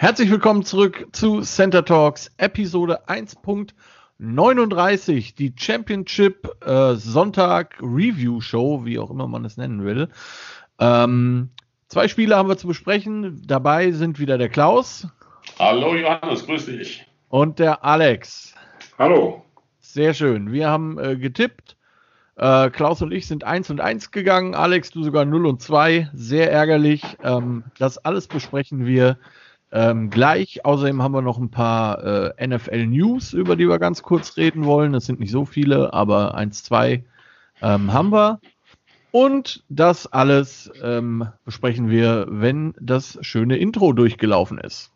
Herzlich willkommen zurück zu Center Talks Episode 1.39, die Championship äh, Sonntag Review Show, wie auch immer man es nennen will. Ähm, zwei Spiele haben wir zu besprechen. Dabei sind wieder der Klaus. Hallo Johannes, grüß dich. Und der Alex. Hallo. Sehr schön. Wir haben äh, getippt. Äh, Klaus und ich sind 1 und 1 gegangen. Alex, du sogar 0 und 2. Sehr ärgerlich. Ähm, das alles besprechen wir ähm, gleich. Außerdem haben wir noch ein paar äh, NFL-News, über die wir ganz kurz reden wollen. Das sind nicht so viele, aber eins, zwei ähm, haben wir. Und das alles ähm, besprechen wir, wenn das schöne Intro durchgelaufen ist.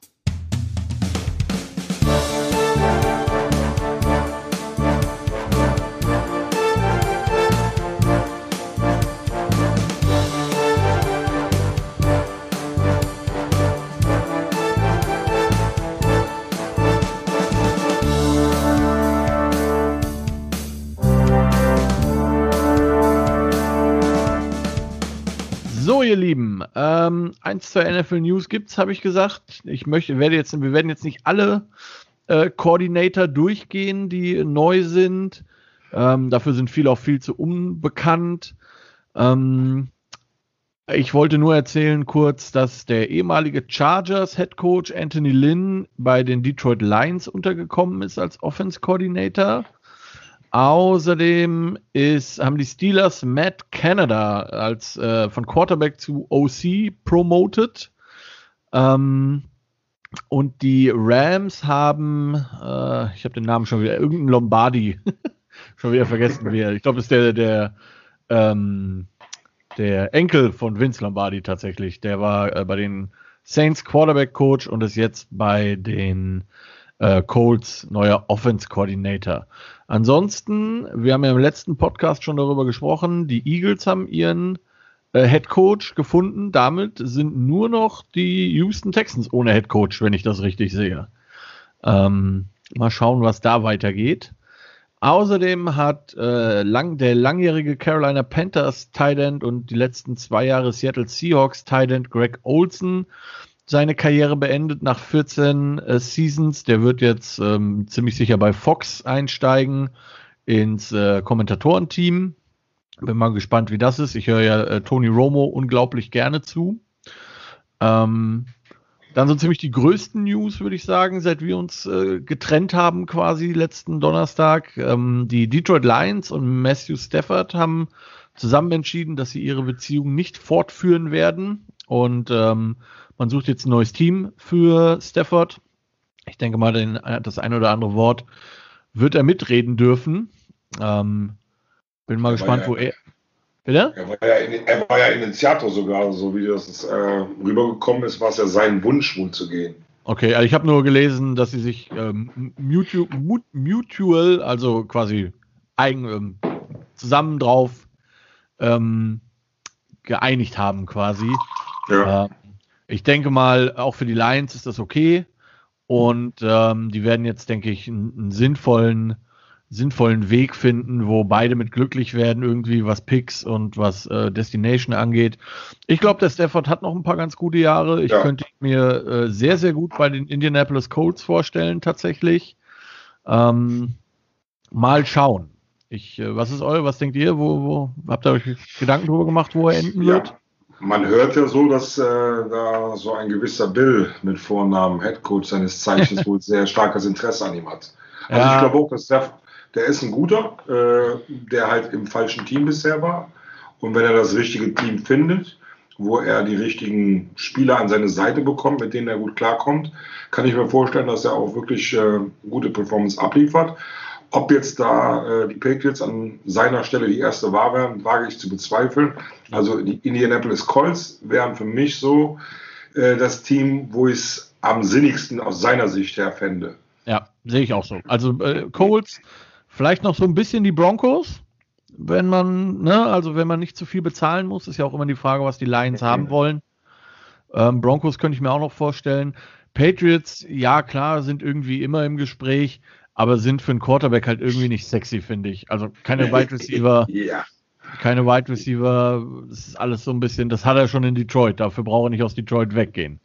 Ähm, eins zur NFL News gibt's, habe ich gesagt. Ich möchte, werde jetzt, wir werden jetzt nicht alle äh, Coordinator durchgehen, die neu sind. Ähm, dafür sind viele auch viel zu unbekannt. Ähm, ich wollte nur erzählen kurz, dass der ehemalige Chargers Head Coach Anthony Lynn bei den Detroit Lions untergekommen ist als Offense Coordinator. Außerdem ist, haben die Steelers Matt Canada als äh, von Quarterback zu OC promoted. Ähm, und die Rams haben, äh, ich habe den Namen schon wieder, irgendein Lombardi, schon wieder vergessen wer. Ich glaube, das ist der, der, ähm, der Enkel von Vince Lombardi tatsächlich. Der war äh, bei den Saints Quarterback Coach und ist jetzt bei den äh, Colts neuer Offense Coordinator. Ansonsten, wir haben ja im letzten Podcast schon darüber gesprochen, die Eagles haben ihren äh, Head Coach gefunden. Damit sind nur noch die Houston Texans ohne Head Coach, wenn ich das richtig sehe. Ähm, mal schauen, was da weitergeht. Außerdem hat äh, lang, der langjährige Carolina Panthers Tight End und die letzten zwei Jahre Seattle Seahawks Tight End Greg Olson seine Karriere beendet nach 14 äh, Seasons. Der wird jetzt ähm, ziemlich sicher bei Fox einsteigen ins äh, Kommentatorenteam. Bin mal gespannt, wie das ist. Ich höre ja äh, Tony Romo unglaublich gerne zu. Ähm, dann so ziemlich die größten News, würde ich sagen, seit wir uns äh, getrennt haben, quasi letzten Donnerstag. Ähm, die Detroit Lions und Matthew Stafford haben zusammen entschieden, dass sie ihre Beziehung nicht fortführen werden. Und ähm, man sucht jetzt ein neues Team für Stafford. Ich denke mal, den, das ein oder andere Wort wird er mitreden dürfen. Ähm, bin mal er gespannt, ja, wo er. Bitte? Er war, ja, er war ja Initiator sogar, so wie das äh, rübergekommen ist, war es ja sein Wunsch, wohl zu gehen. Okay, also ich habe nur gelesen, dass sie sich ähm, mutual, mutual, also quasi eigen, ähm, zusammen drauf ähm, geeinigt haben, quasi. Ja. Äh, ich denke mal, auch für die Lions ist das okay. Und ähm, die werden jetzt, denke ich, einen, sinnvollen, sinnvollen Weg finden, wo beide mit glücklich werden, irgendwie was Picks und was äh, Destination angeht. Ich glaube, der Stafford hat noch ein paar ganz gute Jahre. Ich ja. könnte mir äh, sehr, sehr gut bei den Indianapolis Colts vorstellen, tatsächlich. Ähm, mal schauen. Ich, äh, was ist euer, was denkt ihr? Wo, wo habt ihr euch Gedanken darüber gemacht, wo er enden ja. Man hört ja so, dass äh, da so ein gewisser Bill mit Vornamen Headcoach seines Zeichens wohl sehr starkes Interesse an ihm hat. Also ja. ich glaube auch, dass der, der ist ein guter, äh, der halt im falschen Team bisher war. Und wenn er das richtige Team findet, wo er die richtigen Spieler an seine Seite bekommt, mit denen er gut klarkommt, kann ich mir vorstellen, dass er auch wirklich äh, gute Performance abliefert. Ob jetzt da äh, die Patriots an seiner Stelle die erste Wahl wären, wage ich zu bezweifeln. Also die Indianapolis Colts wären für mich so äh, das Team, wo ich es am sinnigsten aus seiner Sicht her fände. Ja, sehe ich auch so. Also äh, Colts, vielleicht noch so ein bisschen die Broncos, wenn man, ne, also wenn man nicht zu viel bezahlen muss, ist ja auch immer die Frage, was die Lions okay. haben wollen. Ähm, Broncos könnte ich mir auch noch vorstellen. Patriots, ja klar, sind irgendwie immer im Gespräch aber sind für einen Quarterback halt irgendwie nicht sexy, finde ich. Also keine Wide Receiver. Ja. keine Wide Receiver, das ist alles so ein bisschen, das hat er schon in Detroit, dafür braucht er nicht aus Detroit weggehen.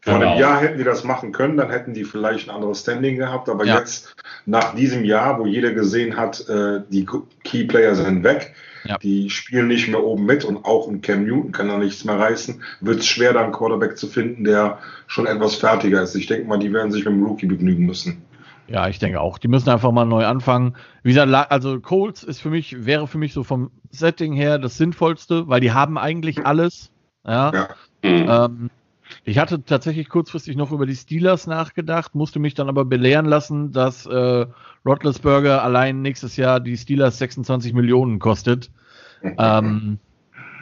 Vor einem genau. Jahr hätten die das machen können, dann hätten die vielleicht ein anderes Standing gehabt, aber ja. jetzt, nach diesem Jahr, wo jeder gesehen hat, äh, die Key Player sind weg, ja. die spielen nicht mehr oben mit und auch ein Cam Newton kann da nichts mehr reißen, wird es schwer, da einen Quarterback zu finden, der schon etwas fertiger ist. Ich denke mal, die werden sich mit dem Rookie begnügen müssen. Ja, ich denke auch. Die müssen einfach mal neu anfangen. Wie gesagt, also Colts ist für mich, wäre für mich so vom Setting her das Sinnvollste, weil die haben eigentlich alles. Ja. ja. Ähm, ich hatte tatsächlich kurzfristig noch über die Steelers nachgedacht, musste mich dann aber belehren lassen, dass äh, Rotlesburger allein nächstes Jahr die Steelers 26 Millionen kostet. Ähm,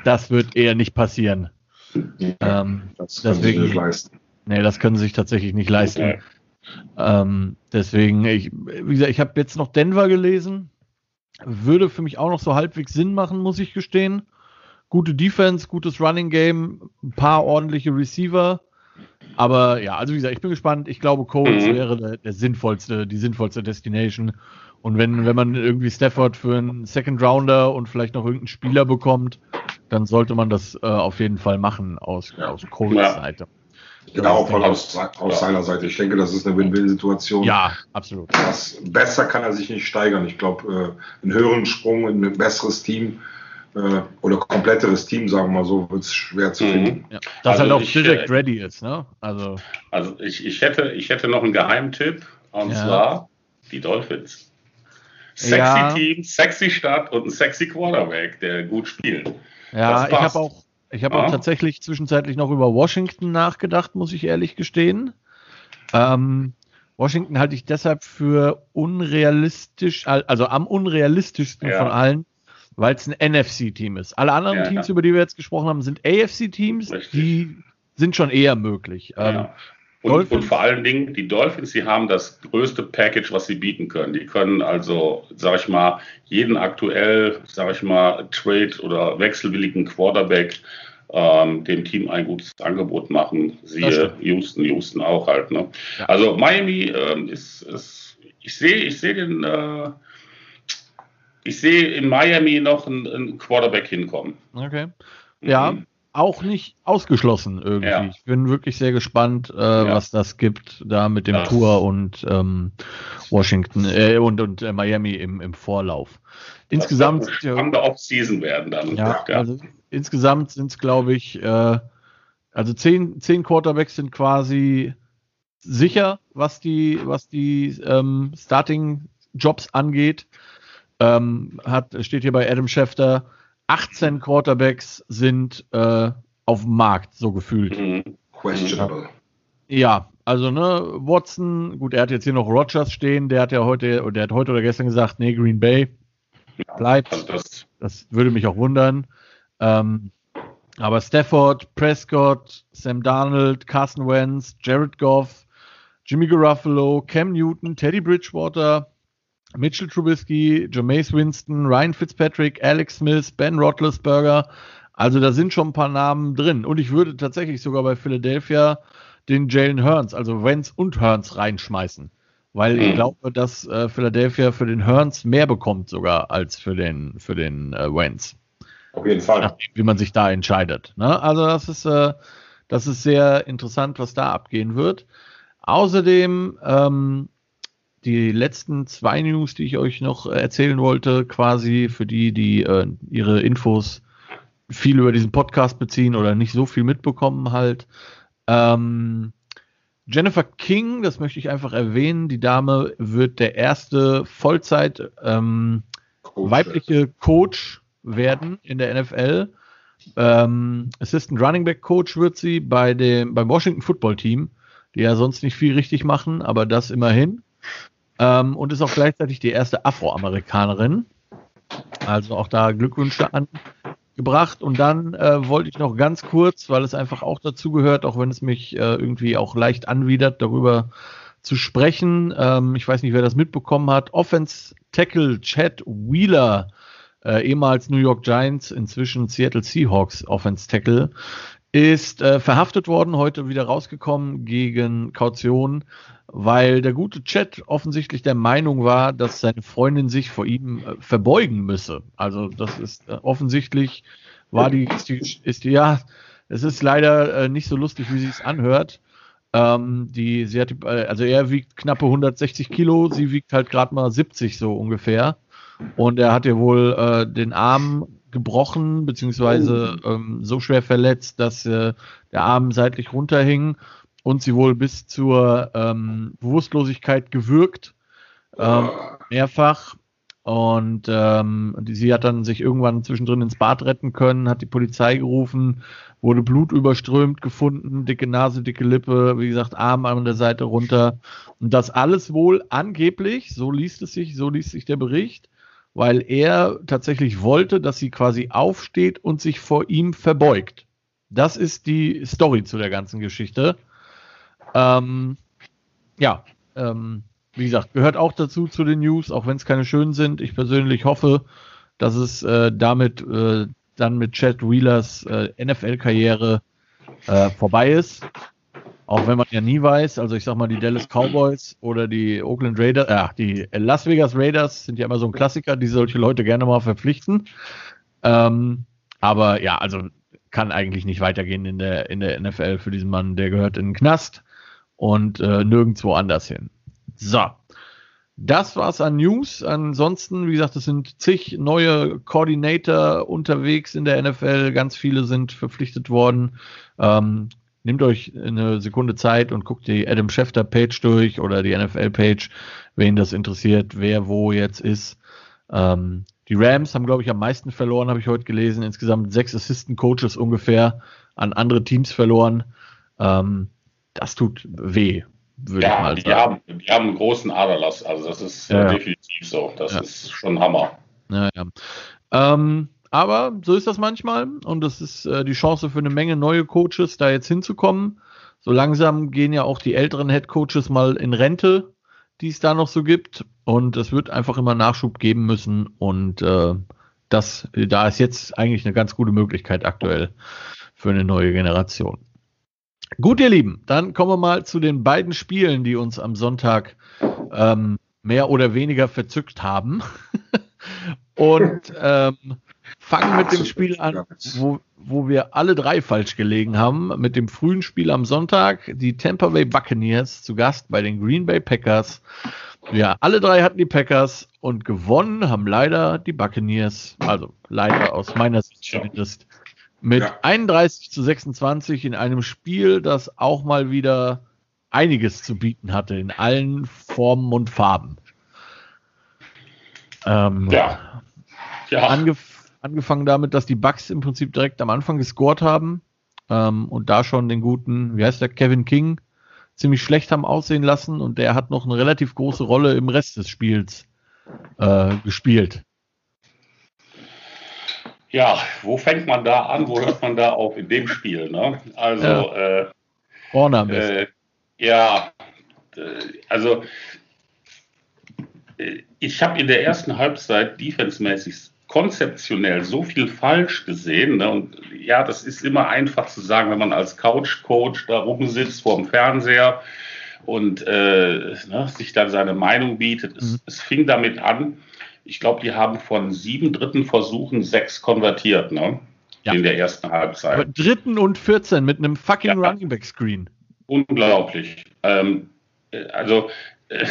das wird eher nicht passieren. Ähm, das können deswegen, sie nicht leisten. Nee, das können sie sich tatsächlich nicht leisten. Okay. Ähm, deswegen, ich, wie gesagt, ich habe jetzt noch Denver gelesen. Würde für mich auch noch so halbwegs Sinn machen, muss ich gestehen. Gute Defense, gutes Running Game, ein paar ordentliche Receiver. Aber ja, also wie gesagt, ich bin gespannt. Ich glaube, Colts mhm. wäre der, der, sinnvollste, die sinnvollste Destination. Und wenn, wenn man irgendwie Stafford für einen Second Rounder und vielleicht noch irgendeinen Spieler bekommt, dann sollte man das äh, auf jeden Fall machen aus, aus Colts ja. Seite. Genau, von aus, aus seiner Seite. Ich denke, das ist eine Win-Win-Situation. Ja, absolut. Das, besser kann er sich nicht steigern. Ich glaube, äh, einen höheren Sprung in ein besseres Team äh, oder kompletteres Team, sagen wir mal so, wird es schwer zu mhm. finden. Ja. Das also auch ich, direkt äh, ready ist, ne? Also, also ich, ich, hätte, ich hätte noch einen Geheimtipp, und ja. zwar die Dolphins. Sexy ja. Team, sexy Stadt und ein sexy Quarterback, der gut spielt. Ja, ich habe auch ich habe ja. auch tatsächlich zwischenzeitlich noch über Washington nachgedacht, muss ich ehrlich gestehen. Ähm, Washington halte ich deshalb für unrealistisch, also am unrealistischsten ja. von allen, weil es ein NFC-Team ist. Alle anderen ja, Teams, über die wir jetzt gesprochen haben, sind AFC-Teams, die sind schon eher möglich. Ähm, und, und, vor allen Dingen, die Dolphins, die haben das größte Package, was sie bieten können. Die können also, sag ich mal, jeden aktuell, sag ich mal, Trade oder wechselwilligen Quarterback ähm, dem Team ein gutes Angebot machen. Siehe Houston, Houston auch halt. Ne? Also Miami ähm, ist, ist, ich sehe, ich sehe den, äh, ich sehe in Miami noch einen Quarterback hinkommen. Okay. Ja, mhm auch nicht ausgeschlossen irgendwie. Ja. Ich bin wirklich sehr gespannt, äh, ja. was das gibt da mit dem das. Tour und ähm, Washington äh, und, und äh, Miami im, im Vorlauf. Insgesamt kann der Off-Season werden dann. Ja, ja. Also, insgesamt sind es, glaube ich, äh, also zehn, zehn Quarterbacks sind quasi sicher, was die, was die ähm, Starting-Jobs angeht. Ähm, hat, steht hier bei Adam Schefter 18 Quarterbacks sind äh, auf dem Markt, so gefühlt. Mhm. Questionable. Ja, also ne, Watson, gut, er hat jetzt hier noch Rogers stehen, der hat ja heute, der hat heute oder gestern gesagt, nee, Green Bay bleibt. Also das, das, würde mich auch wundern. Ähm, aber Stafford, Prescott, Sam Darnold, Carson Wentz, Jared Goff, Jimmy Garuffalo, Cam Newton, Teddy Bridgewater, Mitchell Trubisky, Jameis Winston, Ryan Fitzpatrick, Alex Smith, Ben Roethlisberger. Also da sind schon ein paar Namen drin. Und ich würde tatsächlich sogar bei Philadelphia den Jalen Hearns, also Wentz und Hearns reinschmeißen. Weil ich mhm. glaube, dass äh, Philadelphia für den Hearns mehr bekommt sogar als für den, für den äh, Wentz. Auf jeden Fall. Nachdem, wie man sich da entscheidet. Ne? Also das ist, äh, das ist sehr interessant, was da abgehen wird. Außerdem ähm, die letzten zwei News, die ich euch noch erzählen wollte, quasi für die, die äh, ihre Infos viel über diesen Podcast beziehen oder nicht so viel mitbekommen halt. Ähm, Jennifer King, das möchte ich einfach erwähnen, die Dame wird der erste Vollzeit ähm, Coach weibliche Coach werden in der NFL. Ähm, Assistant Running Back Coach wird sie bei dem, beim Washington Football Team, die ja sonst nicht viel richtig machen, aber das immerhin ähm, und ist auch gleichzeitig die erste Afroamerikanerin. Also auch da Glückwünsche angebracht. Und dann äh, wollte ich noch ganz kurz, weil es einfach auch dazu gehört, auch wenn es mich äh, irgendwie auch leicht anwidert, darüber zu sprechen. Ähm, ich weiß nicht, wer das mitbekommen hat. Offense Tackle Chad Wheeler, äh, ehemals New York Giants, inzwischen Seattle Seahawks Offense Tackle, ist äh, verhaftet worden, heute wieder rausgekommen gegen Kaution, weil der gute Chat offensichtlich der Meinung war, dass seine Freundin sich vor ihm äh, verbeugen müsse. Also das ist äh, offensichtlich war die ist, die, ist die, ja, es ist leider äh, nicht so lustig, wie sie es anhört. Ähm, die, sie hat, äh, also er wiegt knappe 160 Kilo, sie wiegt halt gerade mal 70 so ungefähr. Und er hat ihr wohl äh, den Arm gebrochen, beziehungsweise oh. ähm, so schwer verletzt, dass äh, der Arm seitlich runterhing und sie wohl bis zur ähm, Bewusstlosigkeit gewürgt. Ähm, mehrfach. Und ähm, sie hat dann sich irgendwann zwischendrin ins Bad retten können, hat die Polizei gerufen, wurde Blut überströmt gefunden, dicke Nase, dicke Lippe, wie gesagt, Arm an der Seite runter. Und das alles wohl angeblich, so liest es sich, so liest sich der Bericht, weil er tatsächlich wollte, dass sie quasi aufsteht und sich vor ihm verbeugt. Das ist die Story zu der ganzen Geschichte. Ähm, ja, ähm, wie gesagt, gehört auch dazu zu den News, auch wenn es keine schönen sind. Ich persönlich hoffe, dass es äh, damit äh, dann mit Chad Wheelers äh, NFL-Karriere äh, vorbei ist. Auch wenn man ja nie weiß, also ich sag mal, die Dallas Cowboys oder die Oakland Raiders, äh, die Las Vegas Raiders sind ja immer so ein Klassiker, die solche Leute gerne mal verpflichten. Ähm, aber ja, also kann eigentlich nicht weitergehen in der, in der NFL für diesen Mann. Der gehört in den Knast und äh, nirgendwo anders hin. So. Das war's an News. Ansonsten, wie gesagt, es sind zig neue Coordinator unterwegs in der NFL. Ganz viele sind verpflichtet worden. Ähm, nehmt euch eine Sekunde Zeit und guckt die Adam Schefter Page durch oder die NFL Page, wen das interessiert, wer wo jetzt ist. Ähm, die Rams haben, glaube ich, am meisten verloren, habe ich heute gelesen. Insgesamt sechs Assistant Coaches ungefähr an andere Teams verloren. Ähm, das tut weh, würde ja, ich mal sagen. Die haben, die haben einen großen Aderlass. Also das ist ja, definitiv so. Das ja. ist schon Hammer. Ja, ja. Ähm, aber so ist das manchmal und das ist äh, die Chance für eine Menge neue Coaches, da jetzt hinzukommen. So langsam gehen ja auch die älteren Head Coaches mal in Rente, die es da noch so gibt. Und es wird einfach immer Nachschub geben müssen. Und äh, das, da ist jetzt eigentlich eine ganz gute Möglichkeit aktuell für eine neue Generation. Gut, ihr Lieben, dann kommen wir mal zu den beiden Spielen, die uns am Sonntag ähm, mehr oder weniger verzückt haben. Und ähm, fangen mit dem Spiel an, wo, wo wir alle drei falsch gelegen haben. Mit dem frühen Spiel am Sonntag. Die Tampa Bay Buccaneers zu Gast bei den Green Bay Packers. Ja, alle drei hatten die Packers und gewonnen haben leider die Buccaneers. Also leider aus meiner Sicht zumindest mit ja. 31 zu 26 in einem Spiel, das auch mal wieder einiges zu bieten hatte in allen Formen und Farben. Ähm, ja. ja. Angef angefangen damit, dass die Bucks im Prinzip direkt am Anfang gescored haben ähm, und da schon den guten, wie heißt der, Kevin King ziemlich schlecht haben aussehen lassen und der hat noch eine relativ große Rolle im Rest des Spiels äh, gespielt. Ja, wo fängt man da an? Wo hört man da auf in dem Spiel? Ne? Also, ja. äh, äh, ja, äh, also äh, ich habe in der ersten Halbzeit defensemäßig konzeptionell so viel falsch gesehen. Ne? Und ja, das ist immer einfach zu sagen, wenn man als Couch-Coach da rumsitzt vor dem Fernseher und äh, ne, sich dann seine Meinung bietet. Es, mhm. es fing damit an, ich glaube, die haben von sieben dritten Versuchen sechs konvertiert, ne? Ja. In der ersten Halbzeit. Aber dritten und 14 mit einem fucking ja. Running Back Screen. Unglaublich. Ähm, äh, also, äh,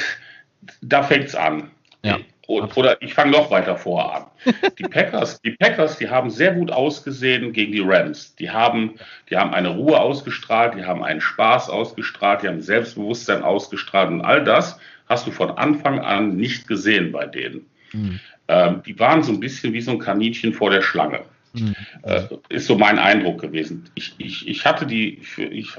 da fängt's an. Ja. Oder ich fange noch weiter vor an. Die Packers, die Packers, die haben sehr gut ausgesehen gegen die Rams. Die haben, die haben eine Ruhe ausgestrahlt, die haben einen Spaß ausgestrahlt, die haben Selbstbewusstsein ausgestrahlt und all das hast du von Anfang an nicht gesehen bei denen. Mhm. Ähm, die waren so ein bisschen wie so ein Kaninchen vor der Schlange. Mhm. Äh, ist so mein Eindruck gewesen. Ich, ich, ich hatte die, ich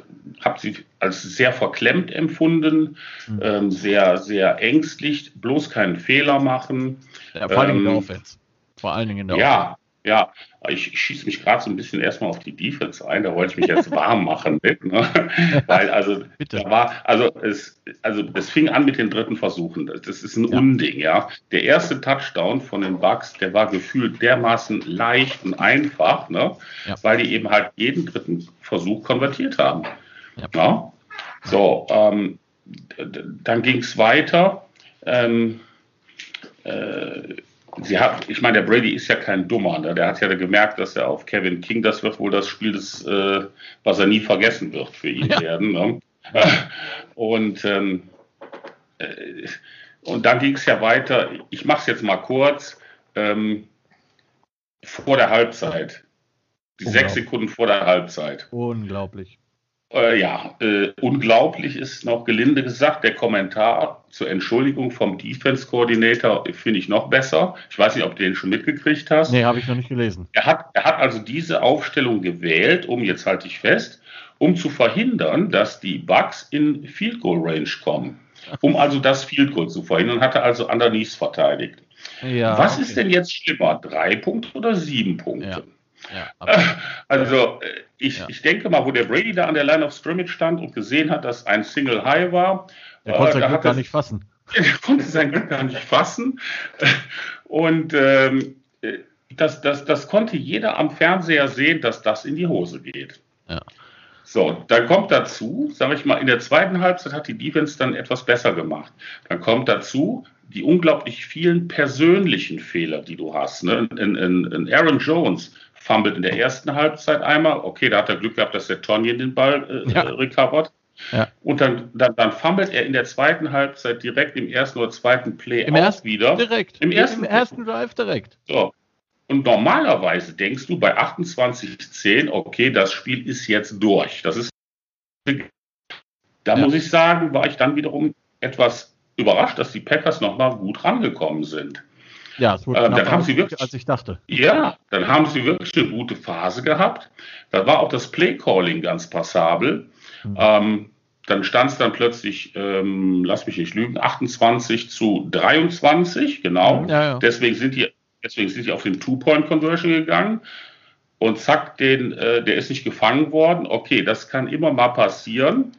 habe sie als sehr verklemmt empfunden, mhm. ähm, sehr, sehr ängstlich, bloß keinen Fehler machen. Ja, vor allen Dingen in der ähm, Offense. Vor allen Dingen in der ja, Ja, ich, ich schieße mich gerade so ein bisschen erstmal auf die Defense ein, da wollte ich mich jetzt warm machen mit, ne? Weil also Bitte. da war, also es, also es fing an mit den dritten Versuchen. Das ist ein ja. Unding, ja. Der erste Touchdown von den Bucks, der war gefühlt dermaßen leicht und einfach, ne? Ja. Weil die eben halt jeden dritten Versuch konvertiert haben. Ja. ja? So, ähm, dann ging es weiter. Ähm, äh, sie hat, ich meine, der Brady ist ja kein Dummer, ne? der hat ja gemerkt, dass er auf Kevin King, das wird wohl das Spiel, des, äh, was er nie vergessen wird für ihn ja. werden. Ne? Und, ähm, äh, und dann ging es ja weiter, ich mache es jetzt mal kurz, ähm, vor der Halbzeit. Die sechs Sekunden vor der Halbzeit. Unglaublich. Äh, ja, äh, unglaublich ist noch gelinde gesagt. Der Kommentar zur Entschuldigung vom Defense Coordinator finde ich noch besser. Ich weiß nicht, ob du den schon mitgekriegt hast. Nee, habe ich noch nicht gelesen. Er hat, er hat also diese Aufstellung gewählt, um, jetzt halte ich fest, um zu verhindern, dass die Bugs in Field Goal Range kommen. Um also das Field Goal zu verhindern, hat er also underneath verteidigt. Ja, Was okay. ist denn jetzt schlimmer? Drei Punkte oder sieben Punkte? Ja. Ja, also äh, ich, ja. ich denke mal, wo der Brady da an der Line of Scrimmage stand und gesehen hat, dass ein Single High war. Der konnte äh, sein Glück gar nicht fassen. Er konnte sein Glück gar nicht fassen. Und ähm, das, das, das konnte jeder am Fernseher sehen, dass das in die Hose geht. Ja. So, dann kommt dazu, sage ich mal, in der zweiten Halbzeit hat die Defense dann etwas besser gemacht. Dann kommt dazu die unglaublich vielen persönlichen Fehler, die du hast. Ne? In, in, in Aaron Jones fummelt in der ersten Halbzeit einmal. Okay, da hat er Glück gehabt, dass der Tonjen den Ball äh, ja. recovert. Ja. Und dann, dann, dann fummelt er in der zweiten Halbzeit direkt im ersten oder zweiten Play Im ersten wieder. Direkt. Im ersten, Im ersten Drive direkt. So. Und normalerweise denkst du bei 28-10, okay, das Spiel ist jetzt durch. Das ist. Da ja. muss ich sagen, war ich dann wiederum etwas überrascht, dass die Packers nochmal gut rangekommen sind. Ja, es wurde äh, dann haben sie wirklich, als ich dachte. Ja, dann haben sie wirklich eine gute Phase gehabt. Da war auch das Play-Calling ganz passabel. Mhm. Ähm, dann stand es dann plötzlich, ähm, lass mich nicht lügen, 28 zu 23, genau. Ja, ja. Deswegen sind die, deswegen sind die auf den Two-Point-Conversion gegangen. Und zack, den, äh, der ist nicht gefangen worden. Okay, das kann immer mal passieren.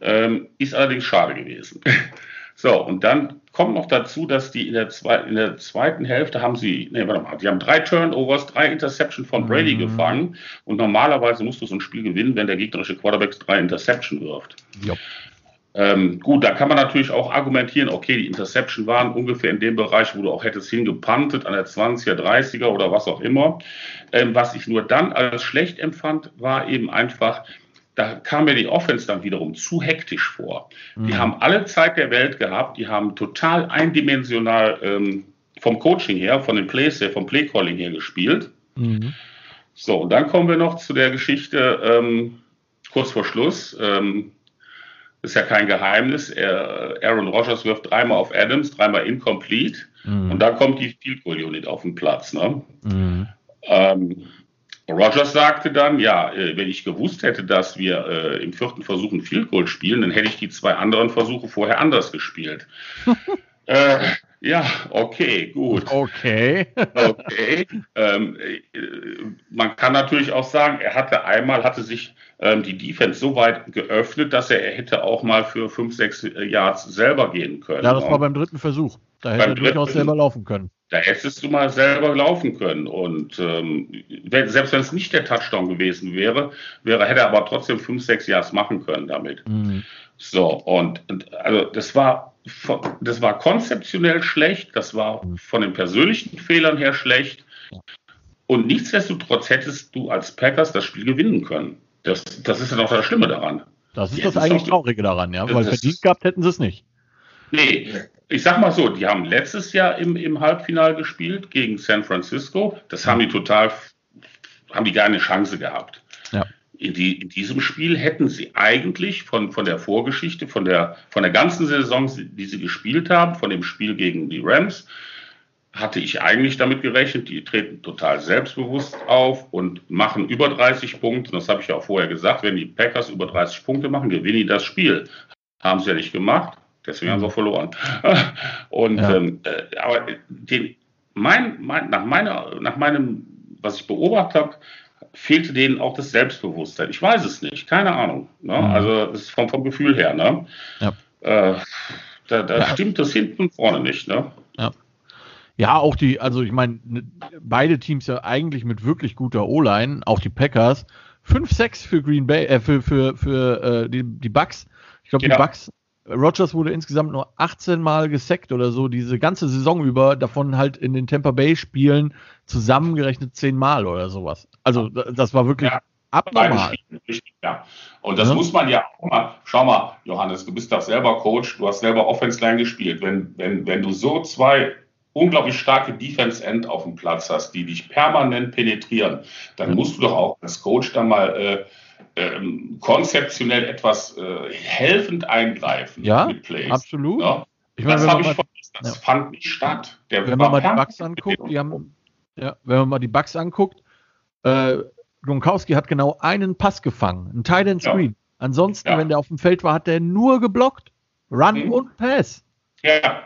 Ähm, ist allerdings schade gewesen. so, und dann Kommt noch dazu, dass die in der, zwei, in der zweiten Hälfte haben sie, nee, warte mal, die haben drei Turnovers, drei Interception von Brady mhm. gefangen. Und normalerweise musst du so ein Spiel gewinnen, wenn der gegnerische Quarterback drei Interception wirft. Ja. Ähm, gut, da kann man natürlich auch argumentieren, okay, die Interception waren ungefähr in dem Bereich, wo du auch hättest hingepantet, an der 20er, 30er oder was auch immer. Ähm, was ich nur dann als schlecht empfand, war eben einfach, da kam mir die Offense dann wiederum zu hektisch vor. Mhm. Die haben alle Zeit der Welt gehabt, die haben total eindimensional ähm, vom Coaching her, von den Plays her, vom Playcalling her gespielt. Mhm. So, und dann kommen wir noch zu der Geschichte ähm, kurz vor Schluss. Ähm, ist ja kein Geheimnis. Er, Aaron Rodgers wirft dreimal auf Adams, dreimal incomplete. Mhm. Und da kommt die Field Goal Unit auf den Platz. Ne? Mhm. Ähm, Rogers sagte dann, ja, äh, wenn ich gewusst hätte, dass wir äh, im vierten Versuch ein Field Goal spielen, dann hätte ich die zwei anderen Versuche vorher anders gespielt. äh, ja, okay, gut. Okay. okay. Ähm, äh, man kann natürlich auch sagen, er hatte einmal, hatte sich ähm, die Defense so weit geöffnet, dass er, er hätte auch mal für fünf, sechs Yards selber gehen können. Ja, das war beim dritten Versuch. Da hätte er durchaus selber laufen können. Da hättest du mal selber laufen können. Und ähm, selbst wenn es nicht der Touchdown gewesen wäre, wäre, hätte er aber trotzdem fünf, sechs Yards machen können damit. Mhm. So, und, und, also das war das war konzeptionell schlecht, das war mhm. von den persönlichen Fehlern her schlecht. Und nichtsdestotrotz hättest du als Packers das Spiel gewinnen können. Das, das ist ja noch das Schlimme daran. Das ist das eigentlich Traurige daran, ja, weil verdient gehabt hätten sie es nicht. Nee, ich sag mal so, die haben letztes Jahr im, im Halbfinale gespielt gegen San Francisco. Das haben die total, haben die gar eine Chance gehabt. Ja. In, die, in diesem Spiel hätten sie eigentlich von, von der Vorgeschichte, von der, von der ganzen Saison, die sie gespielt haben, von dem Spiel gegen die Rams, hatte ich eigentlich damit gerechnet, die treten total selbstbewusst auf und machen über 30 Punkte. Das habe ich ja auch vorher gesagt. Wenn die Packers über 30 Punkte machen, gewinnen die das Spiel. Haben sie ja nicht gemacht. Deswegen haben sie auch verloren. Und ja. ähm, äh, aber den, mein, mein, nach, meiner, nach meinem was ich beobachtet habe, fehlte denen auch das Selbstbewusstsein. Ich weiß es nicht, keine Ahnung. Ne? Mhm. Also das ist vom, vom Gefühl her. Ne? Ja. Äh, da, da ja. stimmt das hinten und vorne nicht. Ne? Ja. Ja, auch die, also ich meine, beide Teams ja eigentlich mit wirklich guter O-Line, auch die Packers. 5-6 für Green Bay, äh, für, für, für äh, die, die Bucks. Ich glaube, ja. die Bucks Rogers wurde insgesamt nur 18 Mal gesackt oder so, diese ganze Saison über, davon halt in den Tampa Bay Spielen zusammengerechnet 10 Mal oder sowas. Also das war wirklich ja, abnormal. Ja. Und das ja. muss man ja auch mal, schau mal, Johannes, du bist doch selber Coach, du hast selber Offense Line gespielt. Wenn, wenn, wenn du so zwei unglaublich starke Defense End auf dem Platz hast, die dich permanent penetrieren, dann musst du doch auch als Coach dann mal äh, ähm, konzeptionell etwas äh, helfend eingreifen ja. Absolut. Ja? Ich meine, das habe ich vermisst. Das ja. fand nicht statt. Der wenn man mal die Bugs anguckt, die haben, ja, wenn man mal die Bugs anguckt, äh, Gronkowski hat genau einen Pass gefangen, einen Tight End Screen. Ja. Ansonsten, ja. wenn der auf dem Feld war, hat der nur geblockt. Run mhm. und Pass. Ja.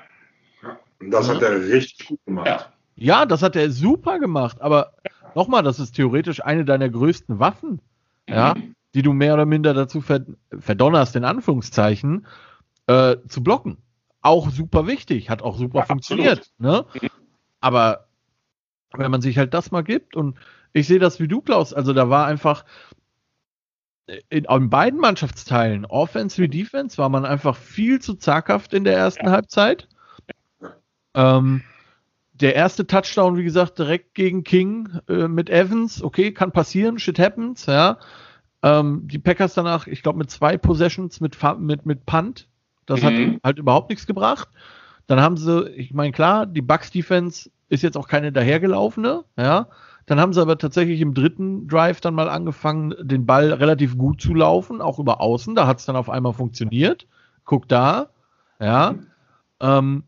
Das hat er richtig gut gemacht. Ja, das hat er super gemacht. Aber nochmal, das ist theoretisch eine deiner größten Waffen. Ja. Mhm die du mehr oder minder dazu verdonnerst, in Anführungszeichen, äh, zu blocken. Auch super wichtig, hat auch super ja, funktioniert. Ne? Aber wenn man sich halt das mal gibt und ich sehe das wie du, Klaus, also da war einfach in, in beiden Mannschaftsteilen, Offense wie Defense, war man einfach viel zu zaghaft in der ersten ja. Halbzeit. Ähm, der erste Touchdown, wie gesagt, direkt gegen King äh, mit Evans, okay, kann passieren, shit happens, ja. Ähm, die Packers danach, ich glaube, mit zwei Possessions mit, mit, mit Punt. Das mhm. hat halt überhaupt nichts gebracht. Dann haben sie, ich meine, klar, die Bucks Defense ist jetzt auch keine dahergelaufene, ja. Dann haben sie aber tatsächlich im dritten Drive dann mal angefangen, den Ball relativ gut zu laufen, auch über außen. Da hat es dann auf einmal funktioniert. Guck da, ja. Mhm. Ähm,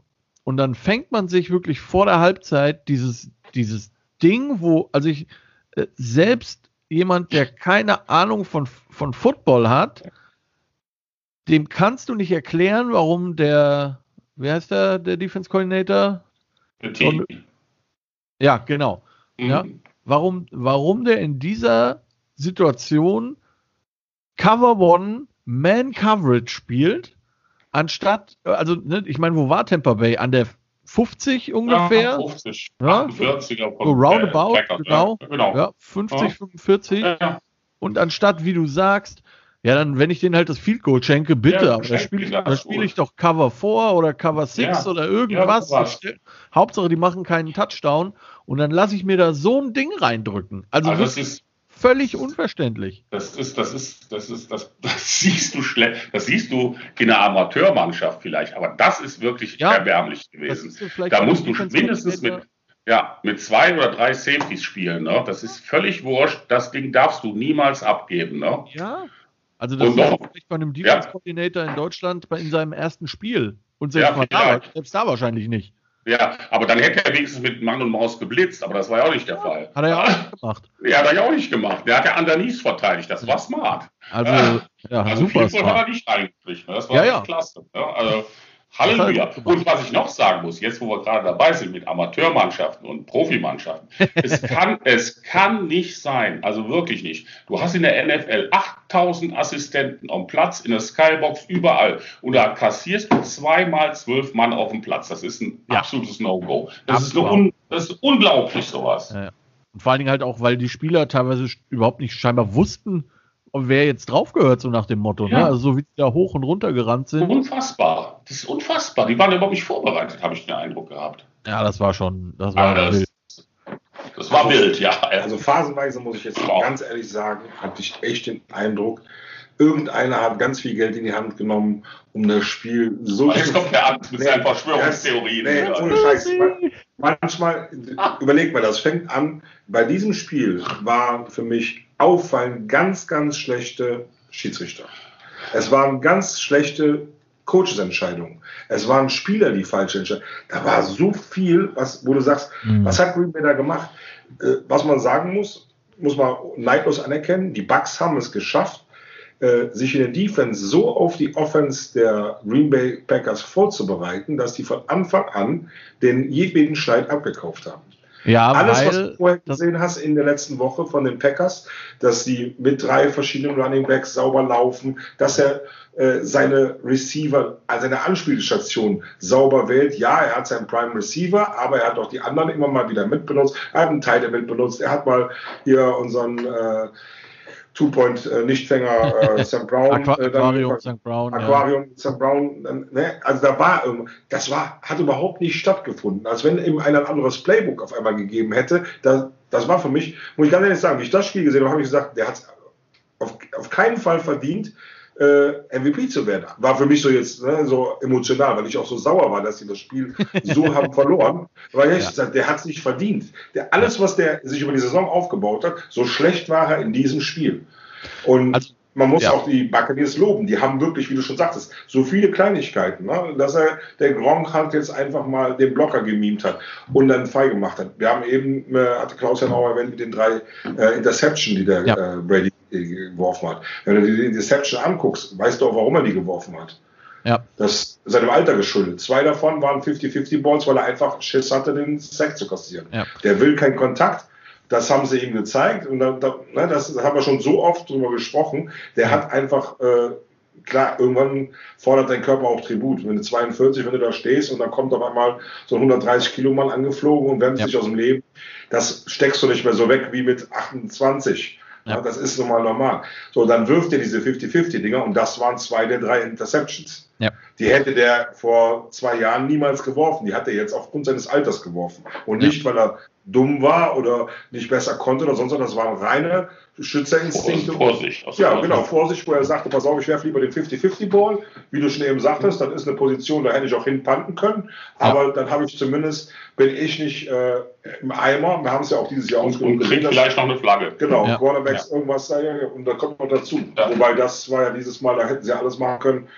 und dann fängt man sich wirklich vor der Halbzeit dieses, dieses Ding, wo, also ich, äh, selbst jemand, der keine Ahnung von, von Football hat, dem kannst du nicht erklären, warum der, wie heißt der, der Defense Coordinator? Und, ja, genau. Mhm. Ja, warum, warum der in dieser Situation Cover One Man Coverage spielt, anstatt, also, ne, ich meine, wo war Tampa Bay? An der 50 ungefähr. Ja, 50, ja, 48er. So roundabout, genau. Ja, genau. Ja, 50, ja. 45. Ja. Und anstatt, wie du sagst, ja, dann, wenn ich denen halt das Field Goal schenke, bitte, ja, aber da spiele ich, spiel ich doch Cover 4 oder Cover 6 oder irgendwas. Hauptsache, die machen keinen Touchdown und dann lasse ich mir da so ein Ding reindrücken. Also, also das ist völlig unverständlich. Das ist, das ist, das ist, das, das siehst du schlecht, das siehst du in der Amateurmannschaft vielleicht, aber das ist wirklich ja, erbärmlich gewesen. Da musst du mindestens mit, ja, mit zwei oder drei Safeties spielen, ne? Das ist völlig wurscht. Das Ding darfst du niemals abgeben, ne? Ja. Also das und ist vielleicht bei einem Defense Coordinator ja. in Deutschland in seinem ersten Spiel. Und selbst, ja, da, selbst da wahrscheinlich nicht. Ja, aber dann hätte er wenigstens mit Mann und Maus geblitzt, aber das war ja auch nicht der Fall. Hat er ja auch nicht gemacht. Ja, hat er ja auch nicht gemacht. Der hat ja Andanis verteidigt, das war smart. Also, ja, also super smart. hat er nicht eingekriegt, ne? das war ja, ja. klasse. Ne? Also, Halleluja. Und was ich noch sagen muss, jetzt wo wir gerade dabei sind mit Amateurmannschaften und Profimannschaften, es kann, es kann nicht sein, also wirklich nicht. Du hast in der NFL 8000 Assistenten am Platz, in der Skybox, überall. Und da kassierst du zweimal zwölf Mann auf dem Platz. Das ist ein ja. absolutes No-Go. Das, das, ist unglaublich, sowas. Ja, ja. Und vor allen Dingen halt auch, weil die Spieler teilweise überhaupt nicht scheinbar wussten, wer jetzt draufgehört, so nach dem Motto. Ne? Ja. Ne? Also so wie die da hoch und runter gerannt sind. Unfassbar. Das ist unfassbar. Die waren überhaupt nicht vorbereitet, habe ich den Eindruck gehabt. Ja, das war schon, das war ja, das, das, war wild, ja. Also phasenweise muss ich jetzt wow. ganz ehrlich sagen, hatte ich echt den Eindruck, irgendeiner hat ganz viel Geld in die Hand genommen, um das Spiel so. Jetzt kommt der an mit seinen Verschwörungstheorien. Nee, ohne Scheiß. Manchmal, ah. überleg mal, das fängt an, bei diesem Spiel war für mich auffallend ganz, ganz schlechte Schiedsrichter. Es waren ganz schlechte Coaches-Entscheidungen. Es waren Spieler, die falsch entscheiden. Da war so viel, was, wo du sagst, mhm. was hat Green Bay da gemacht? Äh, was man sagen muss, muss man neidlos anerkennen, die Bucks haben es geschafft, äh, sich in der Defense so auf die Offense der Green Bay Packers vorzubereiten, dass die von Anfang an den jedweden Schneid abgekauft haben. Ja, Alles, was du vorher gesehen hast in der letzten Woche von den Packers, dass sie mit drei verschiedenen Running Backs sauber laufen, dass er äh, seine Receiver, also seine Anspielstation sauber wählt. Ja, er hat seinen Prime Receiver, aber er hat auch die anderen immer mal wieder mitbenutzt. Er hat einen Teil der mitbenutzt. Er hat mal hier unseren äh, Two-Point-Nichtfänger äh, Sam Brown. Aqu äh, Aquarium St. Brown. Aquarium ja. St. Brown. Äh, ne? Also da war, das war, hat überhaupt nicht stattgefunden. Als wenn ihm ein anderes Playbook auf einmal gegeben hätte. Das, das war für mich, muss ich ganz ehrlich sagen, wie ich das Spiel gesehen habe, habe ich gesagt, der hat es auf, auf keinen Fall verdient, äh, MVP zu werden. War für mich so jetzt ne, so emotional, weil ich auch so sauer war, dass sie das Spiel so haben verloren. Weil ich ja. gesagt, der hat es nicht verdient. Der, alles, was der sich über die Saison aufgebaut hat, so schlecht war er in diesem Spiel. Und also, man muss ja. auch die Buccaneers loben. Die haben wirklich, wie du schon sagtest, so viele Kleinigkeiten, ne? dass er der Gronk halt jetzt einfach mal den Blocker gemimt hat und dann frei gemacht hat. Wir haben eben, äh, hatte Klaus ja noch erwähnt, mit den drei äh, Interception, die der ja. äh, Brady geworfen hat. Wenn du dir die Deception anguckst, weißt du auch, warum er die geworfen hat. Ja. Das ist seinem Alter geschuldet. Zwei davon waren 50-50 Balls, weil er einfach Schiss hatte, den Sack zu kassieren. Ja. Der will keinen Kontakt. Das haben sie ihm gezeigt. Und da, da, ne, das haben wir schon so oft drüber gesprochen. Der hat einfach, äh, klar, irgendwann fordert dein Körper auch Tribut. Wenn du 42, wenn du da stehst und dann kommt auf einmal so ein 130 Kilo Mann angeflogen und wärmt ja. sich aus dem Leben, das steckst du nicht mehr so weg wie mit 28. Ja. das ist nun mal normal. So, dann wirft er diese 50-50-Dinger und das waren zwei der drei Interceptions. Ja. Die hätte der vor zwei Jahren niemals geworfen. Die hat er jetzt aufgrund seines Alters geworfen. Und nicht, weil er dumm war oder nicht besser konnte oder sonst was. Das war ein reiner Schützerinstinkt. Vorsicht. Ja, genau, Vorsicht, wo er sagte, pass auf, ich werfe lieber den 50-50-Ball. Wie du schon eben sagtest, das ist eine Position, da hätte ich auch hinpanten können. Aber ja. dann habe ich zumindest, bin ich nicht äh, im Eimer. Wir haben es ja auch dieses Jahr ausgenutzt. Und kriegt vielleicht noch eine Flagge. Genau, ja. Quarterbacks, ja. irgendwas, und da kommt noch dazu. Wobei das war ja dieses Mal, da hätten sie alles machen können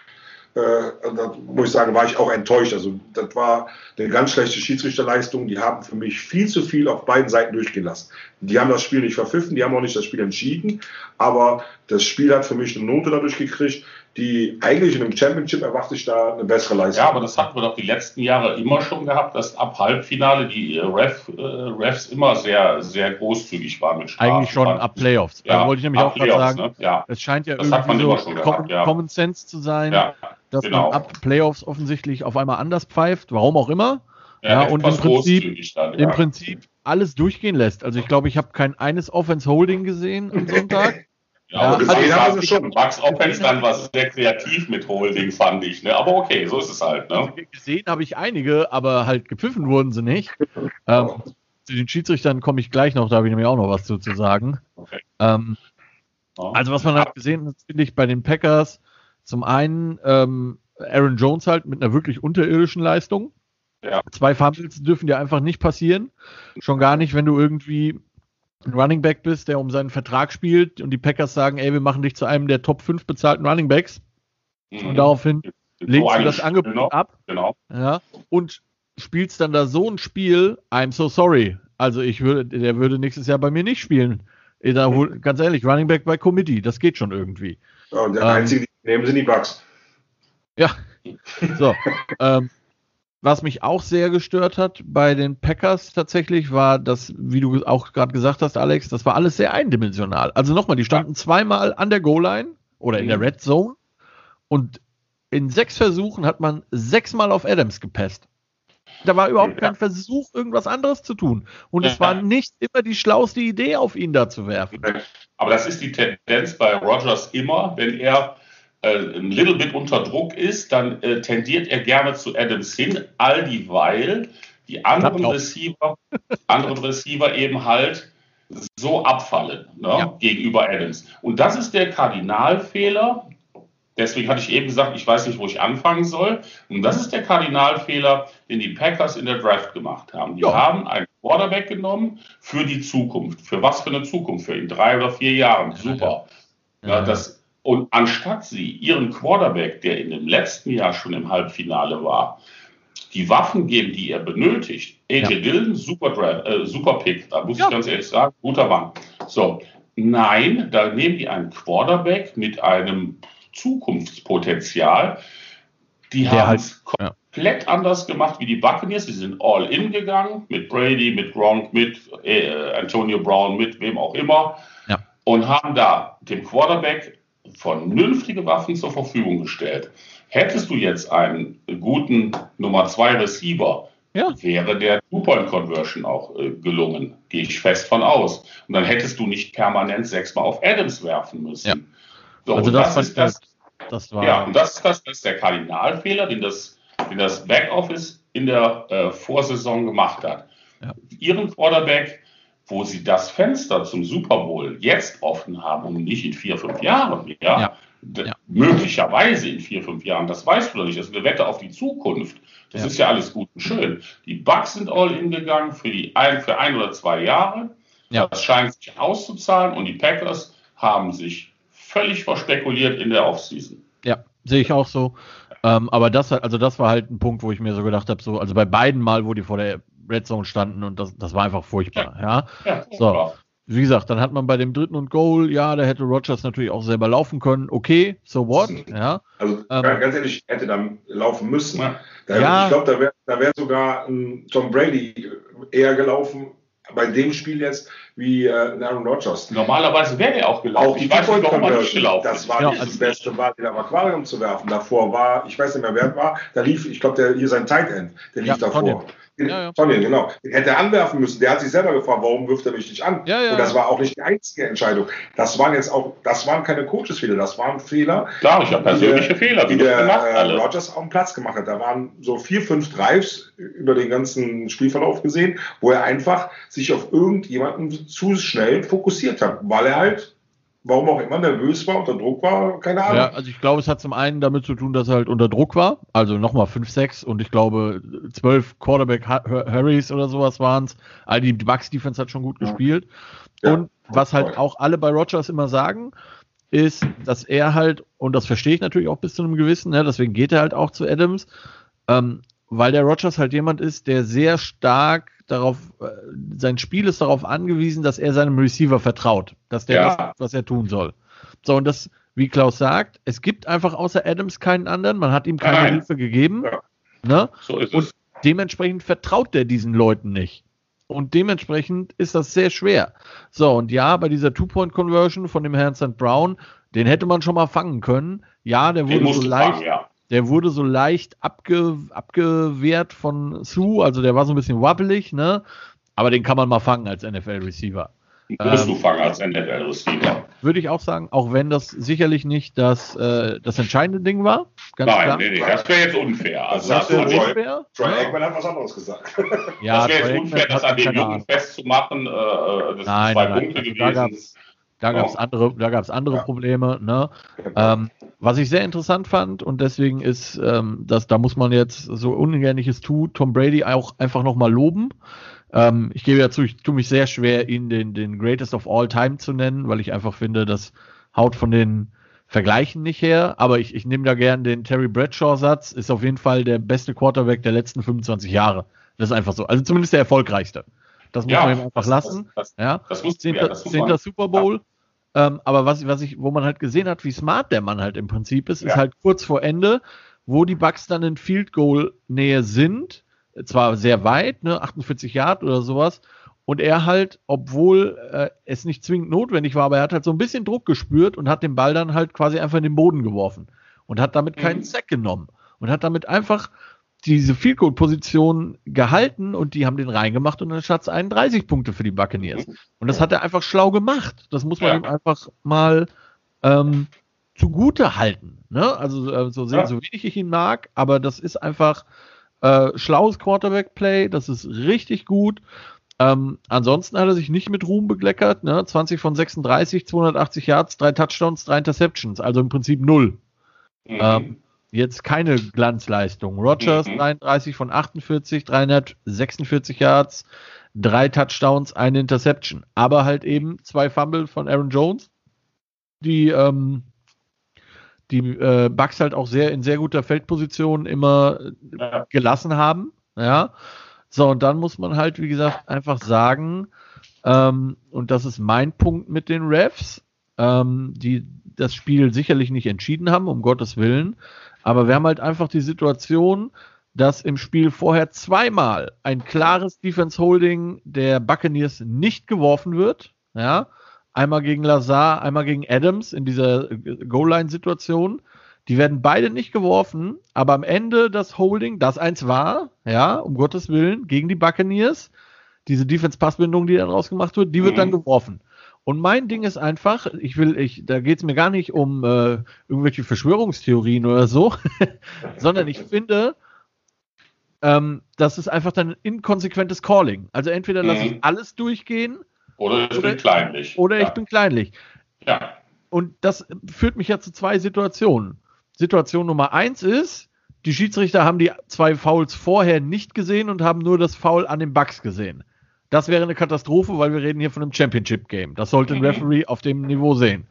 da muss ich sagen, war ich auch enttäuscht. Also das war eine ganz schlechte Schiedsrichterleistung. Die haben für mich viel zu viel auf beiden Seiten durchgehen lassen. Die haben das Spiel nicht verpfiffen, die haben auch nicht das Spiel entschieden, aber das Spiel hat für mich eine Note dadurch gekriegt, die eigentlich in einem Championship erwarte ich da eine bessere Leistung. Ja, aber das hatten wir doch die letzten Jahre immer schon gehabt, dass ab Halbfinale die äh, Ref, äh, Refs immer sehr, sehr großzügig waren mit Strafen. Eigentlich schon ab Playoffs. Ja, also wollte ich nämlich auch gerade sagen. Ne? Ja. Es scheint ja das irgendwie so Common, ja. Common, Sense zu sein, ja, dass genau. man ab Playoffs offensichtlich auf einmal anders pfeift, warum auch immer. Ja, und im Prinzip, dann, im Prinzip alles durchgehen lässt. Also ich glaube, ich habe kein eines Offense Holding gesehen am Sonntag. Ja, aber ja, gesehen also, schon. Max Offense dann war sehr kreativ mit Holding, fand ich. Ne? Aber okay, so ist es halt. Ne? Also gesehen habe ich einige, aber halt gepfiffen wurden sie nicht. Ähm, zu den Schiedsrichtern komme ich gleich noch, da habe ich nämlich auch noch was zu, zu sagen. Okay. Ähm, also was man halt gesehen hat, finde ich bei den Packers, zum einen ähm, Aaron Jones halt mit einer wirklich unterirdischen Leistung. Ja. Zwei Fumbles dürfen dir einfach nicht passieren. Schon gar nicht, wenn du irgendwie ein Running Back bist, der um seinen Vertrag spielt und die Packers sagen, ey, wir machen dich zu einem der Top 5 bezahlten Running Backs. Mhm. Und daraufhin legst du das Angebot genau. ab. Genau. Ja, und spielst dann da so ein Spiel, I'm so sorry. Also ich würde, der würde nächstes Jahr bei mir nicht spielen. Da, mhm. ganz ehrlich, Running Back bei Committee, das geht schon irgendwie. Ja, und der ähm, einzige, die nehmen sie die Bugs. Ja. So. ähm, was mich auch sehr gestört hat bei den Packers tatsächlich war, dass, wie du auch gerade gesagt hast, Alex, das war alles sehr eindimensional. Also nochmal, die standen zweimal an der Goal-Line oder in der mhm. Red Zone und in sechs Versuchen hat man sechsmal auf Adams gepasst. Da war überhaupt kein Versuch, irgendwas anderes zu tun. Und es war nicht immer die schlauste Idee, auf ihn da zu werfen. Aber das ist die Tendenz bei Rogers immer, wenn er äh, ein little bit unter Druck ist, dann äh, tendiert er gerne zu Adams hin, all dieweil die anderen Receiver, anderen Receiver eben halt so abfallen ne, ja. gegenüber Adams. Und das ist der Kardinalfehler. Deswegen hatte ich eben gesagt, ich weiß nicht, wo ich anfangen soll. Und das ist der Kardinalfehler, den die Packers in der Draft gemacht haben. Die ja. haben einen Quarterback genommen für die Zukunft. Für was für eine Zukunft? Für in drei oder vier Jahren. Super. Ja, ja. das und anstatt sie ihren Quarterback, der in dem letzten Jahr schon im Halbfinale war, die Waffen geben, die er benötigt. AJ. Dillon, super, Draft, äh, super Pick, da muss ich ganz ehrlich sagen, guter Mann. So, nein, da nehmen die einen Quarterback mit einem Zukunftspotenzial. Die haben halt, ja. komplett anders gemacht wie die Buccaneers. Sie sind all in gegangen mit Brady, mit Gronk, mit äh, Antonio Brown, mit wem auch immer ja. und haben da dem Quarterback vernünftige Waffen zur Verfügung gestellt. Hättest du jetzt einen guten Nummer 2 Receiver, ja. wäre der Two-Point-Conversion auch äh, gelungen. Gehe ich fest von aus. Und dann hättest du nicht permanent sechsmal auf Adams werfen müssen. So, also das, das ist das, das war ja, und das ist, das, das ist der Kardinalfehler, den das, den das Backoffice in der äh, Vorsaison gemacht hat. Ja. Ihren Quarterback, wo sie das Fenster zum Super Bowl jetzt offen haben und nicht in vier, fünf Jahren, ja, ja. Ja. Möglicherweise in vier, fünf Jahren, das weißt du doch nicht. Das ist eine Wette auf die Zukunft. Das ist ja alles gut und schön. Die Bugs sind all in gegangen für, die ein, für ein oder zwei Jahre. Ja. Das scheint sich auszuzahlen und die Packers haben sich völlig verspekuliert in der Offseason. Ja, sehe ich auch so. Ähm, aber das, also das war halt ein Punkt, wo ich mir so gedacht habe, so, also bei beiden Mal, wo die vor der Red Zone standen und das, das war einfach furchtbar. Ja, ja. ja so wie gesagt, dann hat man bei dem dritten und Goal, ja, da hätte Rogers natürlich auch selber laufen können. Okay, so what? Ja. Also ähm, ganz ehrlich, hätte dann laufen müssen. Da, ja. Ich glaube, da wäre da wär sogar ein Tom Brady eher gelaufen bei dem Spiel jetzt wie äh, Aaron Rodgers. Normalerweise wäre er auch gelaufen. Auch die ich weiß gelaufen. Das war ja, nicht also das Beste, war wieder am Aquarium zu werfen. Davor war, ich weiß nicht mehr, wer war, da lief, ich glaube, der hier sein Tight End, der lief ja, davor. Ja, ja. Genau. Den hätte er anwerfen müssen. Der hat sich selber gefragt, warum wirft er mich nicht an? Ja, ja. Und das war auch nicht die einzige Entscheidung. Das waren jetzt auch, das waren keine Coaches-Fehler, das waren Fehler. Klar, ich habe persönliche Fehler, die der äh, Rogers auf dem Platz gemacht hat. Da waren so vier, fünf Drives über den ganzen Spielverlauf gesehen, wo er einfach sich auf irgendjemanden zu schnell fokussiert hat, weil er halt warum auch immer nervös war, unter Druck war, keine Ahnung. Ja, also ich glaube, es hat zum einen damit zu tun, dass er halt unter Druck war, also nochmal 5, 6 und ich glaube 12 Quarterback Harrys oder sowas waren es. All die Bucks Defense hat schon gut ja. gespielt. Ja, und was halt auch alle bei Rogers immer sagen, ist, dass er halt, und das verstehe ich natürlich auch bis zu einem gewissen, ne, deswegen geht er halt auch zu Adams, ähm, weil der Rogers halt jemand ist, der sehr stark darauf, äh, sein Spiel ist darauf angewiesen, dass er seinem Receiver vertraut, dass der ja. das, was er tun soll. So, und das, wie Klaus sagt, es gibt einfach außer Adams keinen anderen, man hat ihm keine Nein. Hilfe gegeben. Ja. Ne? So ist und es. dementsprechend vertraut er diesen Leuten nicht. Und dementsprechend ist das sehr schwer. So, und ja, bei dieser Two-Point-Conversion von dem Herrn St. Brown, den hätte man schon mal fangen können. Ja, der wurde so leicht. Fangen, ja. Der wurde so leicht abge, abgewehrt von Sue, also der war so ein bisschen wabbelig, ne? Aber den kann man mal fangen als NFL-Receiver. Musst ähm, du fangen als NFL-Receiver. Würde ich auch sagen, auch wenn das sicherlich nicht das, äh, das entscheidende Ding war. Ganz Nein, klar. nee, nee, das wäre jetzt unfair. Also das, wäre unfair. Troy ja. Eggman hat was anderes gesagt. Ja, das wäre jetzt unfair, das an den Jungen festzumachen. Äh, das nein, zwei nein, Punkte also gewesen. Da gab es andere, da gab's andere ja. Probleme. Ne? Ähm, was ich sehr interessant fand und deswegen ist, ähm, dass da muss man jetzt so ungern ich es tue, Tom Brady auch einfach nochmal loben. Ähm, ich gebe ja zu, ich tue mich sehr schwer, ihn den, den Greatest of All Time zu nennen, weil ich einfach finde, das haut von den Vergleichen nicht her. Aber ich, ich nehme da gern den Terry Bradshaw-Satz, ist auf jeden Fall der beste Quarterback der letzten 25 Jahre. Das ist einfach so. Also zumindest der erfolgreichste. Das muss ja, man ihm einfach lassen. Das, das, ja. das muss, Zehnter, ja, das Zehnter Super Bowl. Ähm, aber was, was ich, wo man halt gesehen hat, wie smart der Mann halt im Prinzip ist, ja. ist halt kurz vor Ende, wo die Bucks dann in Field Goal Nähe sind, zwar sehr weit, ne, 48 Yard oder sowas, und er halt, obwohl äh, es nicht zwingend notwendig war, aber er hat halt so ein bisschen Druck gespürt und hat den Ball dann halt quasi einfach in den Boden geworfen und hat damit keinen mhm. Sack genommen und hat damit einfach diese Field Goal Position gehalten und die haben den reingemacht und dann stat's 31 Punkte für die Buccaneers. Mhm. Und das hat er einfach schlau gemacht. Das muss man ja. ihm einfach mal ähm, zugute halten. Ne? Also äh, so, ja. so wenig ich ihn mag, aber das ist einfach äh, schlaues Quarterback-Play, das ist richtig gut. Ähm, ansonsten hat er sich nicht mit Ruhm begleckert. Ne? 20 von 36, 280 Yards, drei Touchdowns, drei Interceptions, also im Prinzip null. Mhm. Ähm, jetzt keine Glanzleistung. Rogers mhm. 33 von 48, 346 Yards, drei Touchdowns, eine Interception. Aber halt eben zwei Fumble von Aaron Jones, die ähm, die äh, Bucks halt auch sehr in sehr guter Feldposition immer ja. gelassen haben. Ja. So, und dann muss man halt, wie gesagt, einfach sagen, ähm, und das ist mein Punkt mit den Refs, ähm, die das Spiel sicherlich nicht entschieden haben, um Gottes Willen. Aber wir haben halt einfach die Situation, dass im Spiel vorher zweimal ein klares Defense Holding der Buccaneers nicht geworfen wird. Ja, einmal gegen Lazar, einmal gegen Adams in dieser Goal-Line-Situation. Die werden beide nicht geworfen, aber am Ende das Holding, das eins war, ja, um Gottes Willen, gegen die Buccaneers, diese Defense-Passbindung, die dann rausgemacht wird, die wird mhm. dann geworfen. Und mein Ding ist einfach, ich will, ich, da geht es mir gar nicht um äh, irgendwelche Verschwörungstheorien oder so, sondern ich finde, ähm, das ist einfach dann ein inkonsequentes Calling. Also entweder lasse ich mhm. alles durchgehen. Oder ich oder, bin kleinlich. Oder ja. ich bin kleinlich. Ja. Und das führt mich ja zu zwei Situationen. Situation Nummer eins ist, die Schiedsrichter haben die zwei Fouls vorher nicht gesehen und haben nur das Foul an den Bugs gesehen. Das wäre eine Katastrophe, weil wir reden hier von einem Championship-Game. Das sollte ein mhm. Referee auf dem Niveau sehen.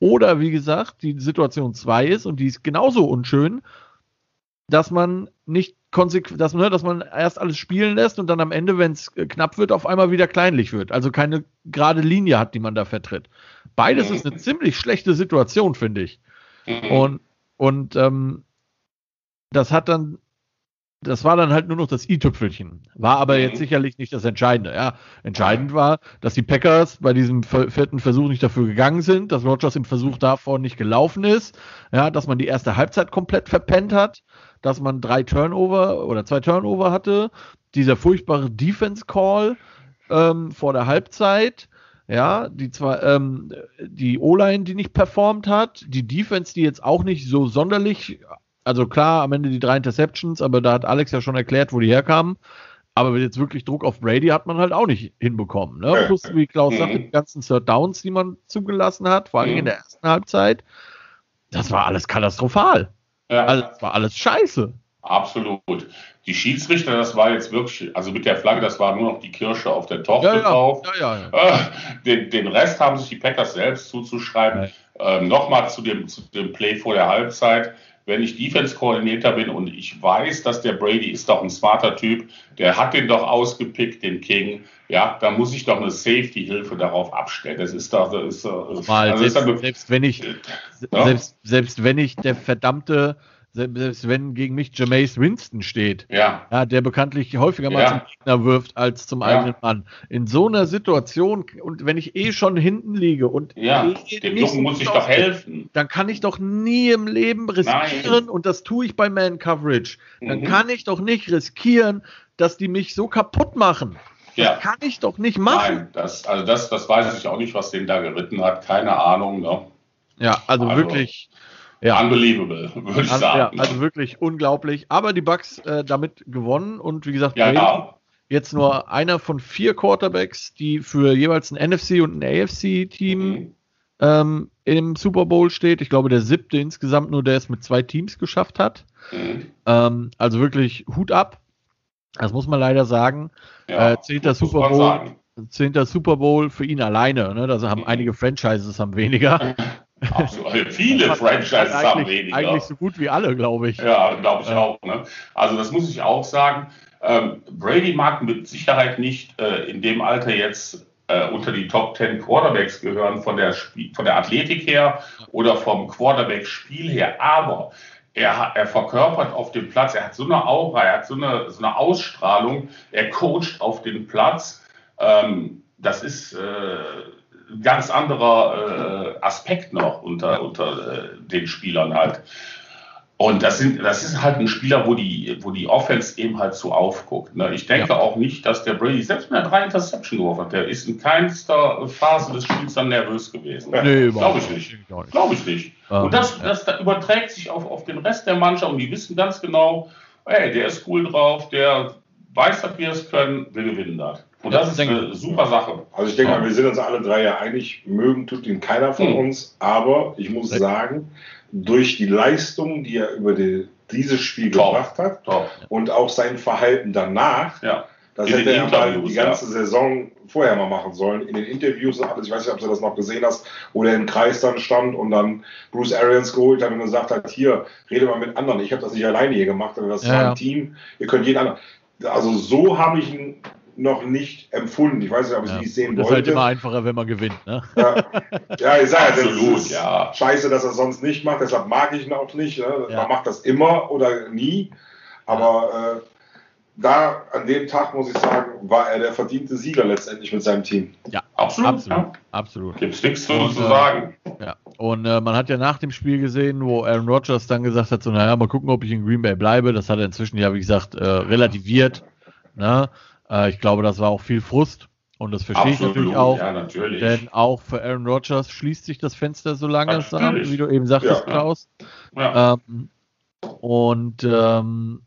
Oder wie gesagt, die Situation 2 ist, und die ist genauso unschön, dass man nicht konsequent, dass, ne, dass man erst alles spielen lässt und dann am Ende, wenn es knapp wird, auf einmal wieder kleinlich wird. Also keine gerade Linie hat, die man da vertritt. Beides mhm. ist eine ziemlich schlechte Situation, finde ich. Mhm. Und, und ähm, das hat dann das war dann halt nur noch das i-Tüpfelchen. War aber mhm. jetzt sicherlich nicht das Entscheidende. Ja, entscheidend war, dass die Packers bei diesem vierten Versuch nicht dafür gegangen sind, dass Rogers im Versuch davor nicht gelaufen ist, ja, dass man die erste Halbzeit komplett verpennt hat, dass man drei Turnover oder zwei Turnover hatte, dieser furchtbare Defense Call ähm, vor der Halbzeit, ja, die zwar ähm, die O-Line, die nicht performt hat, die Defense, die jetzt auch nicht so sonderlich also klar, am Ende die drei Interceptions, aber da hat Alex ja schon erklärt, wo die herkamen. Aber jetzt wirklich Druck auf Brady hat man halt auch nicht hinbekommen. Ne? Plus, wie Klaus sagte, mhm. die ganzen Third Downs, die man zugelassen hat, vor allem in mhm. der ersten Halbzeit, das war alles katastrophal. Ja. Also, das war alles scheiße. Absolut. Die Schiedsrichter, das war jetzt wirklich, also mit der Flagge, das war nur noch die Kirsche auf der Torte ja, drauf. Ja, ja, äh, den, den, Rest haben sich die Packers selbst zuzuschreiben. Ähm, Nochmal zu dem, zu dem Play vor der Halbzeit wenn ich Defense-Koordinator bin und ich weiß, dass der Brady ist doch ein smarter Typ, der hat den doch ausgepickt, den King, ja, da muss ich doch eine Safety-Hilfe darauf abstellen. Das ist doch, das ist, das Mal, also selbst, ist selbst, wenn ich, ja? selbst, selbst wenn ich der verdammte selbst wenn gegen mich Jameis Winston steht, ja. ja der bekanntlich häufiger mal ja. zum Gegner wirft als zum ja. eigenen Mann. In so einer Situation, und wenn ich eh schon hinten liege und ja, eh dem Jungen muss ich doch helfen, dann kann ich doch nie im Leben riskieren, Nein. und das tue ich bei Man Coverage, dann mhm. kann ich doch nicht riskieren, dass die mich so kaputt machen. Das ja. kann ich doch nicht machen. Nein, das, also das, das weiß ich auch nicht, was den da geritten hat. Keine Ahnung. Ne? Ja, also, also wirklich ja. Unbelievable, würde ich sagen. Ja, also wirklich unglaublich. Aber die Bucks äh, damit gewonnen und wie gesagt, ja, ja. jetzt nur einer von vier Quarterbacks, die für jeweils ein NFC und ein AFC-Team mhm. ähm, im Super Bowl steht. Ich glaube, der siebte insgesamt nur, der es mit zwei Teams geschafft hat. Mhm. Ähm, also wirklich Hut ab. Das muss man leider sagen. Ja, äh, zehnter Super Bowl. Zehnter Super Bowl für ihn alleine. Ne? Da haben mhm. einige Franchises haben weniger. Absolut. Viele Franchises haben weniger. Eigentlich so gut wie alle, glaube ich. Ja, glaube ich auch. Ne? Also das muss ich auch sagen. Ähm, Brady mag mit Sicherheit nicht äh, in dem Alter jetzt äh, unter die Top 10 Quarterbacks gehören von der, von der Athletik her oder vom Quarterback-Spiel her, aber er, er verkörpert auf dem Platz, er hat so eine Aura, er hat so eine, so eine Ausstrahlung, er coacht auf dem Platz. Ähm, das ist... Äh, ganz anderer äh, Aspekt noch unter, unter äh, den Spielern halt. Und das, sind, das ist halt ein Spieler, wo die, wo die Offense eben halt so aufguckt. Ne? Ich denke ja. auch nicht, dass der Brady, selbst wenn er drei Interception geworfen hat, der ist in keinster Phase des Spiels dann nervös gewesen. Nee, Glaube ich nicht. Glaube ich nicht. Um, und das, das, das überträgt sich auf, auf den Rest der Mannschaft und die wissen ganz genau, hey, der ist cool drauf, der weiß, dass wir es können, wir gewinnen das. Und das, das ist eine super Sache. Also ich denke mal, wir sind uns alle drei ja einig, mögen tut ihn keiner von mhm. uns, aber ich muss sagen, durch die Leistung, die er über die, dieses Spiel Top. gebracht hat Top. und auch sein Verhalten danach, ja. das in hätte er mal die ganze ja. Saison vorher mal machen sollen. In den Interviews und alles, ich weiß nicht, ob du das noch gesehen hast, wo der im Kreis dann stand und dann Bruce Arians geholt hat und gesagt hat, hier, rede mal mit anderen. Ich habe das nicht alleine hier gemacht, aber das ja, war ein Team. Ihr könnt jeden anderen. Also so habe ich ihn noch nicht empfunden. Ich weiß nicht, ob ich ja. es sehen das wollte. Das ist halt immer einfacher, wenn man gewinnt. Ne? Ja, ja ich sage Absolut, ja. Scheiße, dass er sonst nicht macht, deshalb mag ich ihn auch nicht. Ne? Ja. Man macht das immer oder nie. Aber äh, da an dem Tag, muss ich sagen, war er der verdiente Sieger letztendlich mit seinem Team. Ja, absolut. Absolut. Ja. absolut. Gibt es nichts zu, und, zu sagen. Äh, ja. Und äh, man hat ja nach dem Spiel gesehen, wo Aaron Rodgers dann gesagt hat: so, naja, mal gucken, ob ich in Green Bay bleibe. Das hat er inzwischen ja, wie gesagt, äh, relativiert. Ne? Äh, ich glaube, das war auch viel Frust. Und das verstehe Absolut, ich natürlich auch. Ja, natürlich. Denn auch für Aaron Rodgers schließt sich das Fenster so lange, wie du eben sagtest, ja, Klaus. Ja. Ähm, und ähm,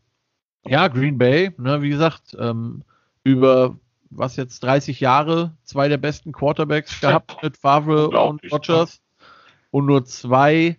ja, Green Bay, ne, wie gesagt, ähm, über was jetzt 30 Jahre, zwei der besten Quarterbacks gehabt mit Favre und Rodgers und nur zwei,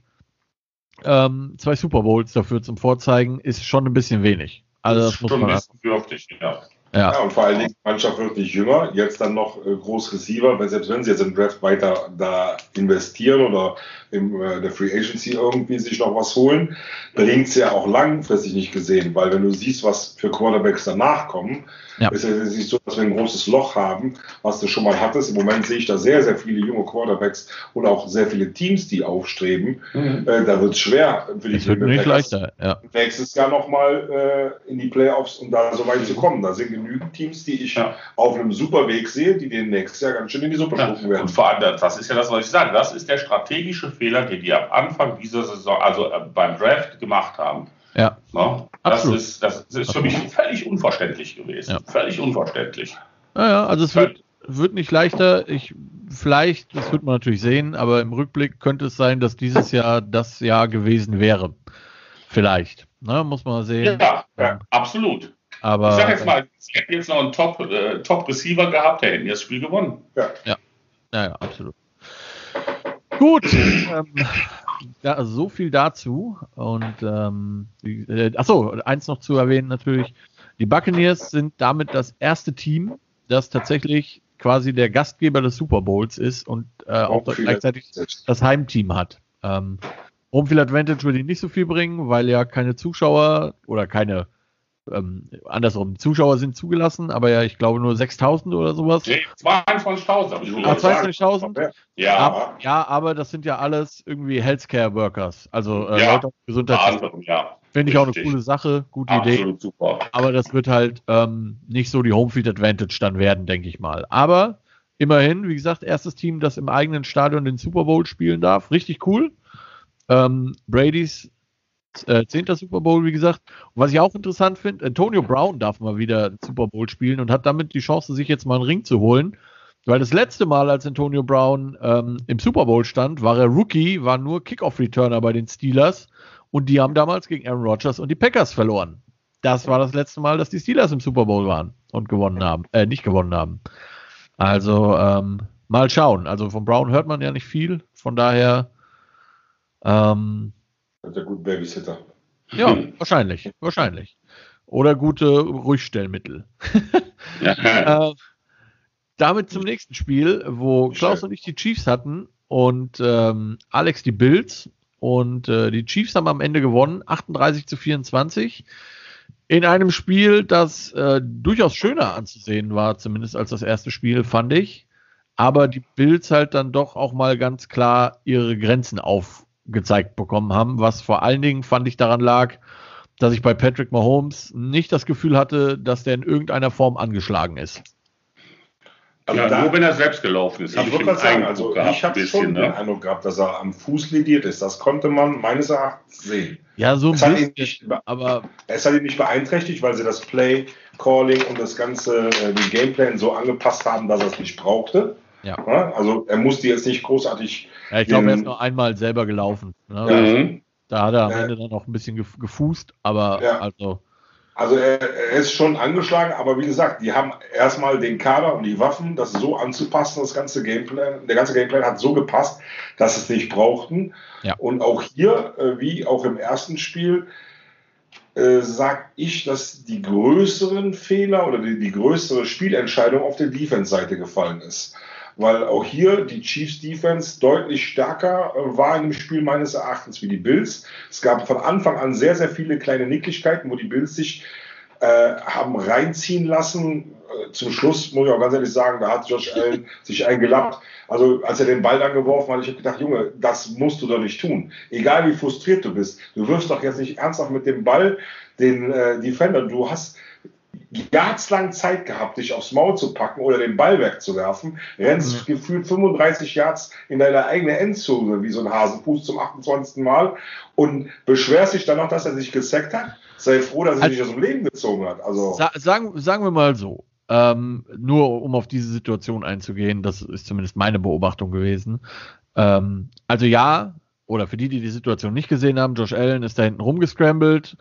ähm, zwei Super Bowls dafür zum Vorzeigen, ist schon ein bisschen wenig. Also das, das muss man. Dürftig, ja. Ja. ja. und vor allen Dingen, die Mannschaft wird nicht jünger. Jetzt dann noch äh, groß Receiver, weil selbst wenn sie jetzt im Draft weiter da investieren oder in äh, der Free Agency irgendwie sich noch was holen, bringt es ja auch langfristig nicht gesehen, weil wenn du siehst, was für Quarterbacks danach kommen, ja. ist es nicht so, dass wir ein großes Loch haben, was du schon mal hattest. Im Moment sehe ich da sehr, sehr viele junge Quarterbacks und auch sehr viele Teams, die aufstreben. Mhm. Äh, da wird es schwer für die Green Bay leichter, ja. nächstes Jahr nochmal äh, in die Playoffs und da so weit zu kommen. Da sind genügend Teams, die ich ja. auf einem super Weg sehe, die den nächstes Jahr ganz schön in die Suppe ja. werden. Und vor allem, das ist ja das, was ich sage, das ist der strategische Fehler, den die am Anfang dieser Saison, also äh, beim Draft gemacht haben. Ja. No? Das, ist, das ist für mich völlig unverständlich gewesen. Ja. Völlig unverständlich. Naja, also es wird, wird nicht leichter. Ich, vielleicht, das wird man natürlich sehen, aber im Rückblick könnte es sein, dass dieses Jahr das Jahr gewesen wäre. Vielleicht. Ne, muss man sehen. Ja, ja absolut. Aber, ich sag jetzt mal, sie hätten jetzt noch einen Top, äh, Top Receiver gehabt, der hätten das Spiel gewonnen. Ja. Ja, ja, ja absolut. Gut. ähm, ja, so viel dazu. Und ähm, äh, achso, eins noch zu erwähnen natürlich. Die Buccaneers sind damit das erste Team, das tatsächlich quasi der Gastgeber des Super Bowls ist und äh, auch gleichzeitig das Heimteam hat. Ähm, Homefield Advantage würde ich nicht so viel bringen, weil ja keine Zuschauer oder keine ähm, andersrum, Zuschauer sind zugelassen, aber ja, ich glaube nur 6000 oder sowas. Nee, 22.000 habe ich ah, 22.000? Ja. Ab, ja, aber das sind ja alles irgendwie Healthcare Workers, also äh, ja, Leute Gesundheit. Ja. Finde ich auch eine coole Sache, gute Absolut Idee. Super. Aber das wird halt ähm, nicht so die Homefield Advantage dann werden, denke ich mal. Aber immerhin, wie gesagt, erstes Team, das im eigenen Stadion den Super Bowl spielen darf. Richtig cool. Ähm, Brady's äh, 10. Super Bowl, wie gesagt. Und was ich auch interessant finde, Antonio Brown darf mal wieder Super Bowl spielen und hat damit die Chance, sich jetzt mal einen Ring zu holen. Weil das letzte Mal, als Antonio Brown ähm, im Super Bowl stand, war er Rookie, war nur Kickoff-Returner bei den Steelers und die haben damals gegen Aaron Rodgers und die Packers verloren. Das war das letzte Mal, dass die Steelers im Super Bowl waren und gewonnen haben, äh, nicht gewonnen haben. Also ähm, mal schauen. Also von Brown hört man ja nicht viel, von daher ähm, hat er gut Babysitter. Ja, wahrscheinlich, wahrscheinlich. Oder gute Ruhigstellmittel. äh, damit zum nächsten Spiel, wo Klaus und ich die Chiefs hatten und ähm, Alex die Bills. Und äh, die Chiefs haben am Ende gewonnen, 38 zu 24. In einem Spiel, das äh, durchaus schöner anzusehen war, zumindest als das erste Spiel, fand ich. Aber die Bills halt dann doch auch mal ganz klar ihre Grenzen auf, gezeigt bekommen haben, was vor allen Dingen fand ich daran lag, dass ich bei Patrick Mahomes nicht das Gefühl hatte, dass der in irgendeiner Form angeschlagen ist. Also ja, da, nur wenn er selbst gelaufen ist. Ich würde mal sagen, also gehabt, ich habe schon ne? den Eindruck gehabt, dass er am Fuß lediert ist. Das konnte man meines Erachtens sehen. Ja, so ein bisschen, nicht, aber es hat ihn nicht beeinträchtigt, weil sie das Play, Calling und das ganze, äh, den Gameplan so angepasst haben, dass er es nicht brauchte. Ja. Also er musste jetzt nicht großartig. Ja, ich glaube, er ist nur einmal selber gelaufen. Ne? Mhm. Da hat er am Ende dann auch ein bisschen gefußt, aber ja. also. Also er, er, ist schon angeschlagen, aber wie gesagt, die haben erstmal den Kader und die Waffen, das so anzupassen, das ganze Gameplan, der ganze Gameplan hat so gepasst, dass sie es nicht brauchten. Ja. Und auch hier, äh, wie auch im ersten Spiel, äh, sage ich, dass die größeren Fehler oder die, die größere Spielentscheidung auf der Defense-Seite gefallen ist weil auch hier die Chiefs Defense deutlich stärker äh, war in dem Spiel meines Erachtens wie die Bills. Es gab von Anfang an sehr, sehr viele kleine Nicklichkeiten, wo die Bills sich äh, haben reinziehen lassen, äh, zum Schluss muss ich auch ganz ehrlich sagen, da hat Josh Allen sich eingelappt. Also als er den Ball dann geworfen hat, ich habe gedacht, Junge, das musst du doch nicht tun. Egal wie frustriert du bist, du wirfst doch jetzt nicht ernsthaft mit dem Ball den äh, Defender. Du hast jahreslang Zeit gehabt, dich aufs Maul zu packen oder den Ball wegzuwerfen, rennst mhm. gefühlt 35 Yards in deine eigene Endzone wie so ein Hasenfuß zum 28. Mal und beschwerst dich dann noch, dass er sich gesackt hat. Sei froh, dass er also, dich aus dem Leben gezogen hat. Also sa sagen, sagen wir mal so, ähm, nur um auf diese Situation einzugehen, das ist zumindest meine Beobachtung gewesen. Ähm, also ja, oder für die, die die Situation nicht gesehen haben, Josh Allen ist da hinten rumgescrambled,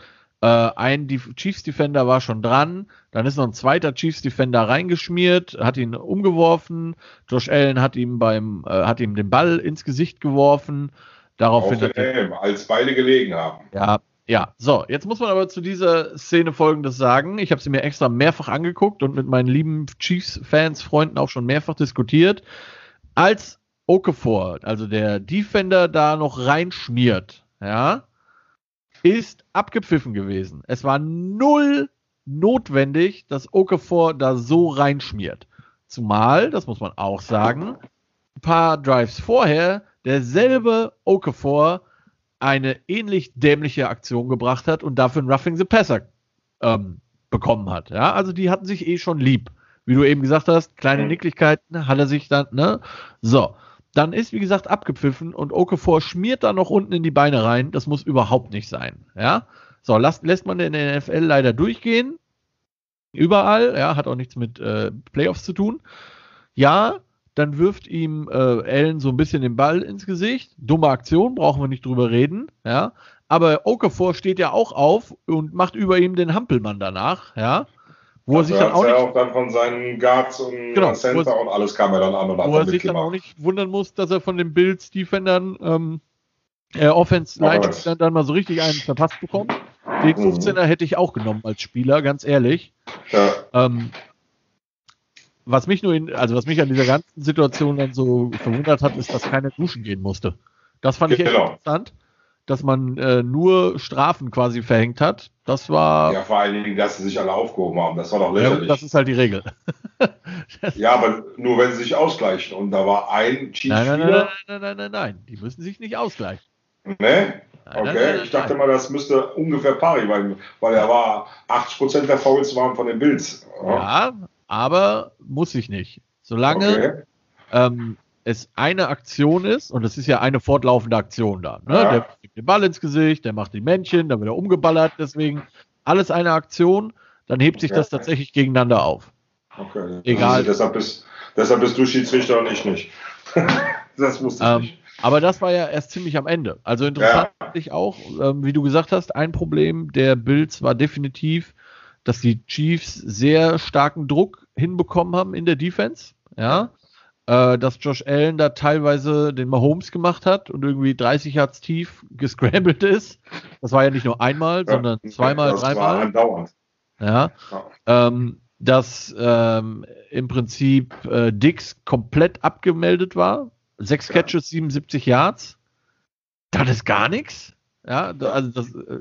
äh, ein Chiefs Defender war schon dran, dann ist noch ein zweiter Chiefs Defender reingeschmiert, hat ihn umgeworfen. Josh Allen hat ihm beim, äh, hat ihm den Ball ins Gesicht geworfen. Daraufhin Auf den als beide gelegen haben. Ja, ja. So, jetzt muss man aber zu dieser Szene Folgendes sagen. Ich habe sie mir extra mehrfach angeguckt und mit meinen lieben Chiefs-Fans, Freunden auch schon mehrfach diskutiert. Als Okafor, also der Defender, da noch reinschmiert, ja, ist abgepfiffen gewesen. Es war null notwendig, dass Okafor da so reinschmiert. Zumal, das muss man auch sagen, ein paar Drives vorher derselbe Okafor eine ähnlich dämliche Aktion gebracht hat und dafür ein Roughing the Passer ähm, bekommen hat. Ja, also die hatten sich eh schon lieb. Wie du eben gesagt hast, kleine mhm. Nicklichkeiten hat er sich dann, ne? So. Dann ist, wie gesagt, abgepfiffen und Okafor schmiert da noch unten in die Beine rein. Das muss überhaupt nicht sein. Ja. So, lässt, lässt man der NFL leider durchgehen. Überall, ja, hat auch nichts mit äh, Playoffs zu tun. Ja, dann wirft ihm äh, Allen so ein bisschen den Ball ins Gesicht. Dumme Aktion, brauchen wir nicht drüber reden, ja. Aber Okafor steht ja auch auf und macht über ihm den Hampelmann danach, ja. Wo also er sich dann auch, nicht, auch dann von seinen Guards und genau, Center er, und alles kam er dann an und hat Wo er sich dann auch nicht wundern muss, dass er von den Bills Defendern ähm, äh, Offense Line dann, dann mal so richtig einen verpasst bekommt. Den 15er mhm. hätte ich auch genommen als Spieler, ganz ehrlich. Ja. Ähm, was mich nur in, also was mich an dieser ganzen Situation dann so verwundert hat, ist, dass keiner duschen gehen musste. Das fand ich echt genau. interessant dass man äh, nur Strafen quasi verhängt hat. Das war. Ja, vor allen Dingen, dass sie sich alle aufgehoben haben. Das war doch lächerlich. Ja, das ist halt die Regel. ja, aber nur wenn sie sich ausgleichen. Und da war ein nein, nein, nein, nein, nein, nein, nein, nein. Die müssen sich nicht ausgleichen. Ne? Okay, ich dachte mal, das müsste ungefähr pari, weil, weil er war 80% der Fouls waren von den Bills. Ja, ja aber muss ich nicht. Solange okay. ähm, es eine Aktion ist, und es ist ja eine fortlaufende Aktion da. Ne? Ja. Der kriegt den Ball ins Gesicht, der macht die Männchen, dann wird er umgeballert, deswegen alles eine Aktion, dann hebt sich das tatsächlich gegeneinander auf. Okay. Egal. Also deshalb, bist, deshalb bist du Schiedsrichter und ich nicht. das wusste ich ähm, nicht. Aber das war ja erst ziemlich am Ende. Also interessant ja. ich auch, ähm, wie du gesagt hast, ein Problem der Bills war definitiv, dass die Chiefs sehr starken Druck hinbekommen haben in der Defense. Ja äh, dass Josh Allen da teilweise den Mahomes gemacht hat und irgendwie 30 Yards tief gescrambled ist. Das war ja nicht nur einmal, ja, sondern zweimal, das dreimal. War andauernd. Ja. ja. Ähm, dass ähm, im Prinzip äh, Dix komplett abgemeldet war. Sechs Catches, 77 Yards. Das ist gar nichts. Ja, also das, äh,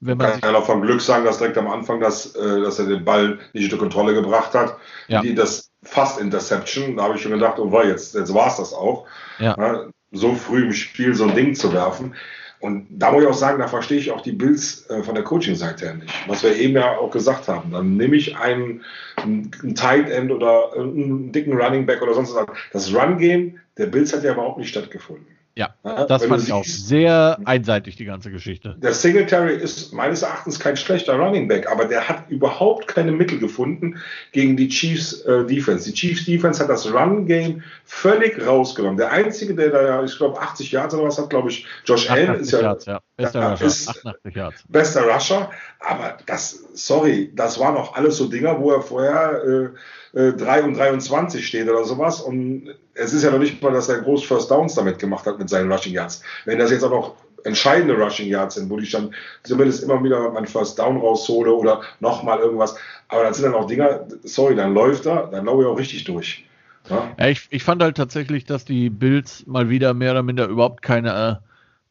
wenn man. Kann ja auch vom Glück sagen, dass direkt am Anfang, dass, äh, dass er den Ball nicht unter Kontrolle gebracht hat. Ja. Die, das fast Interception. Da habe ich schon gedacht, oh, jetzt, jetzt war es das auch. Ja. Ja, so früh im Spiel so ein Ding zu werfen. Und da muss ich auch sagen, da verstehe ich auch die Bills äh, von der Coaching-Seite her nicht. Was wir eben ja auch gesagt haben. Dann nehme ich einen, einen Tight End oder einen dicken Running Back oder sonst was. Das Run-Game der Bills hat ja überhaupt nicht stattgefunden. Ja, das fand ich auch sehr einseitig, die ganze Geschichte. Der Singletary ist meines Erachtens kein schlechter Running Back, aber der hat überhaupt keine Mittel gefunden gegen die Chiefs äh, Defense. Die Chiefs Defense hat das Run Game völlig rausgenommen. Der einzige, der da, ich glaube, 80 Yards oder was hat, glaube ich, Josh Allen ist ja, Yards, ja. Bester, ja, Rusher, ist 88 Yards. bester Rusher. Aber das, sorry, das waren auch alles so Dinger, wo er vorher äh, 3 äh, und 23 steht oder sowas. Und es ist ja noch nicht mal, dass er groß First Downs damit gemacht hat mit seinen Rushing Yards. Wenn das jetzt auch noch entscheidende Rushing Yards sind, wo ich dann zumindest immer wieder mein First Down raushole oder nochmal irgendwas. Aber das sind dann auch Dinger, sorry, dann läuft er, dann laufe ich auch richtig durch. Ja? ja ich, ich fand halt tatsächlich, dass die Bills mal wieder mehr oder minder überhaupt keine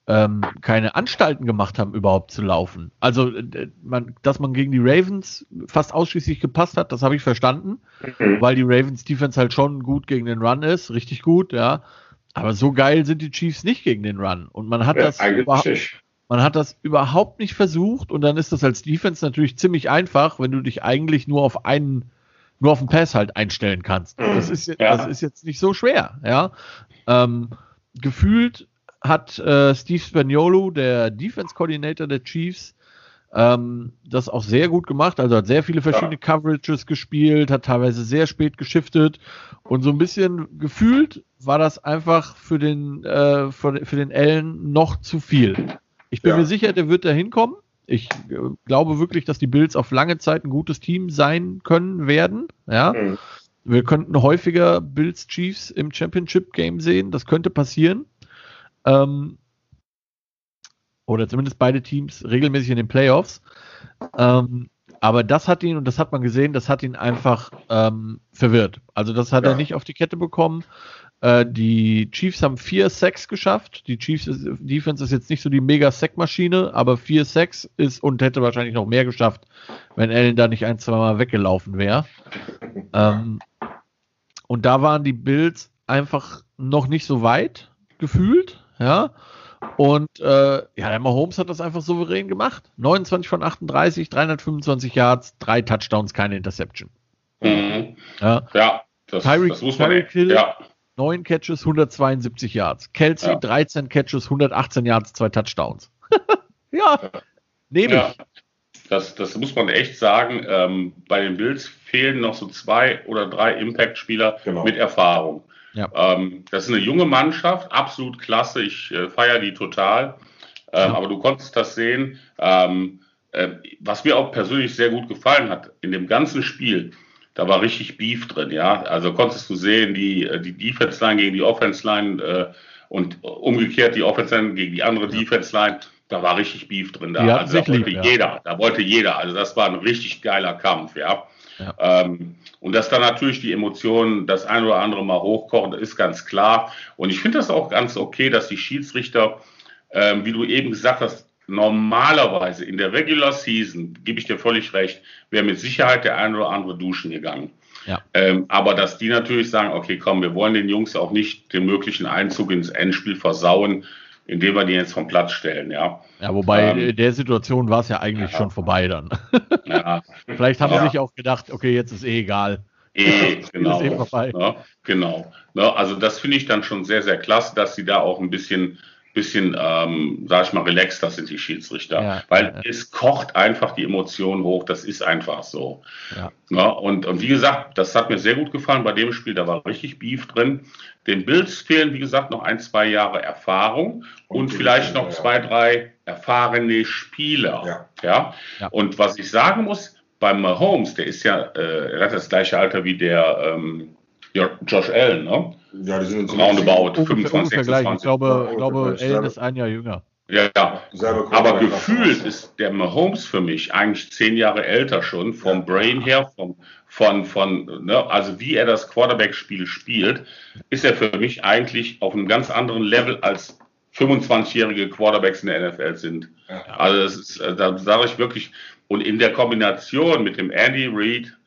ähm, keine Anstalten gemacht haben, überhaupt zu laufen. Also, äh, man, dass man gegen die Ravens fast ausschließlich gepasst hat, das habe ich verstanden, mhm. weil die Ravens Defense halt schon gut gegen den Run ist, richtig gut, ja. Aber so geil sind die Chiefs nicht gegen den Run. Und man hat ja, das überhaupt, man hat das überhaupt nicht versucht und dann ist das als Defense natürlich ziemlich einfach, wenn du dich eigentlich nur auf einen, nur auf den Pass halt einstellen kannst. Mhm. Das ist, ja. das ist jetzt nicht so schwer, ja. Ähm, gefühlt hat äh, Steve Spagnuolo, der Defense Coordinator der Chiefs, ähm, das auch sehr gut gemacht. Also hat sehr viele verschiedene ja. Coverages gespielt, hat teilweise sehr spät geschiftet und so ein bisschen gefühlt war das einfach für den, äh, für, für den Allen noch zu viel. Ich bin ja. mir sicher, der wird da hinkommen. Ich äh, glaube wirklich, dass die Bills auf lange Zeit ein gutes Team sein können werden. Ja. Mhm. Wir könnten häufiger Bills Chiefs im Championship Game sehen. Das könnte passieren. Ähm, oder zumindest beide Teams regelmäßig in den Playoffs. Ähm, aber das hat ihn, und das hat man gesehen, das hat ihn einfach ähm, verwirrt. Also das hat ja. er nicht auf die Kette bekommen. Äh, die Chiefs haben vier Sacks geschafft. Die Chiefs ist, Defense ist jetzt nicht so die mega Sack-Maschine, aber vier Sacks ist und hätte wahrscheinlich noch mehr geschafft, wenn Allen da nicht ein, zwei Mal weggelaufen wäre. Ähm, und da waren die Bills einfach noch nicht so weit gefühlt, ja. Und äh, ja, der Mahomes hat das einfach souverän gemacht. 29 von 38, 325 Yards, drei Touchdowns, keine Interception. Mhm. Ja. ja, das, Tyreek, das muss man. Tyreek Hill, ja. 9 Catches, 172 Yards. Kelsey, ja. 13 Catches, 118 Yards, zwei Touchdowns. ja, nehme ja. ich. Das, das muss man echt sagen. Ähm, bei den Bills fehlen noch so zwei oder drei Impact-Spieler genau. mit Erfahrung. Ja. Ähm, das ist eine junge Mannschaft, absolut klasse. Ich äh, feiere die total. Ähm, ja. Aber du konntest das sehen. Ähm, äh, was mir auch persönlich sehr gut gefallen hat, in dem ganzen Spiel, da war richtig Beef drin, ja. Also konntest du sehen, die, äh, die Defense Line gegen die Offense Line äh, und umgekehrt die Offense Line gegen die andere ja. Defense Line. Da war richtig Beef drin. Da, ja, also, da wollte lieb, jeder, da wollte jeder. Also das war ein richtig geiler Kampf, ja. Ja. Ähm, und dass da natürlich die Emotionen das ein oder andere mal hochkochen, ist ganz klar. Und ich finde das auch ganz okay, dass die Schiedsrichter, ähm, wie du eben gesagt hast, normalerweise in der Regular Season, gebe ich dir völlig recht, wäre mit Sicherheit der ein oder andere duschen gegangen. Ja. Ähm, aber dass die natürlich sagen, okay, komm, wir wollen den Jungs auch nicht den möglichen Einzug ins Endspiel versauen, indem wir die jetzt vom Platz stellen, ja. Ja, wobei ähm, in der Situation war es ja eigentlich ja. schon vorbei dann. Ja. Vielleicht haben ja. sie sich auch gedacht, okay, jetzt ist eh egal. Eh, genau. eh genau. Ja, also das finde ich dann schon sehr, sehr klasse, dass sie da auch ein bisschen bisschen, ähm, sag ich mal, relaxter sind die Schiedsrichter. Ja, weil ja. es kocht einfach die Emotionen hoch, das ist einfach so. Ja. ja. und, und wie gesagt, das hat mir sehr gut gefallen bei dem Spiel, da war richtig Beef drin. Den Bills fehlen, wie gesagt, noch ein, zwei Jahre Erfahrung und, und vielleicht noch zwei, drei erfahrene Spieler. Ja. Und was ich sagen muss, beim Mahomes, der ist ja, äh, er hat das gleiche Alter wie der ähm, Josh Allen, ne? Ja, die sind so roundabout 25, 26. Ich glaube, ich glaube Allen ist ein Jahr jünger. Ja, ja. aber gefühlt ist der Mahomes für mich eigentlich zehn Jahre älter schon, vom. Brain her, vom, von, von, ne, also wie er das Quarterback-Spiel spielt, ist er für mich eigentlich auf einem ganz anderen Level als 25-jährige Quarterbacks in der NFL sind. Also das ist, äh, da sage ich wirklich, und in der Kombination mit dem Andy Reid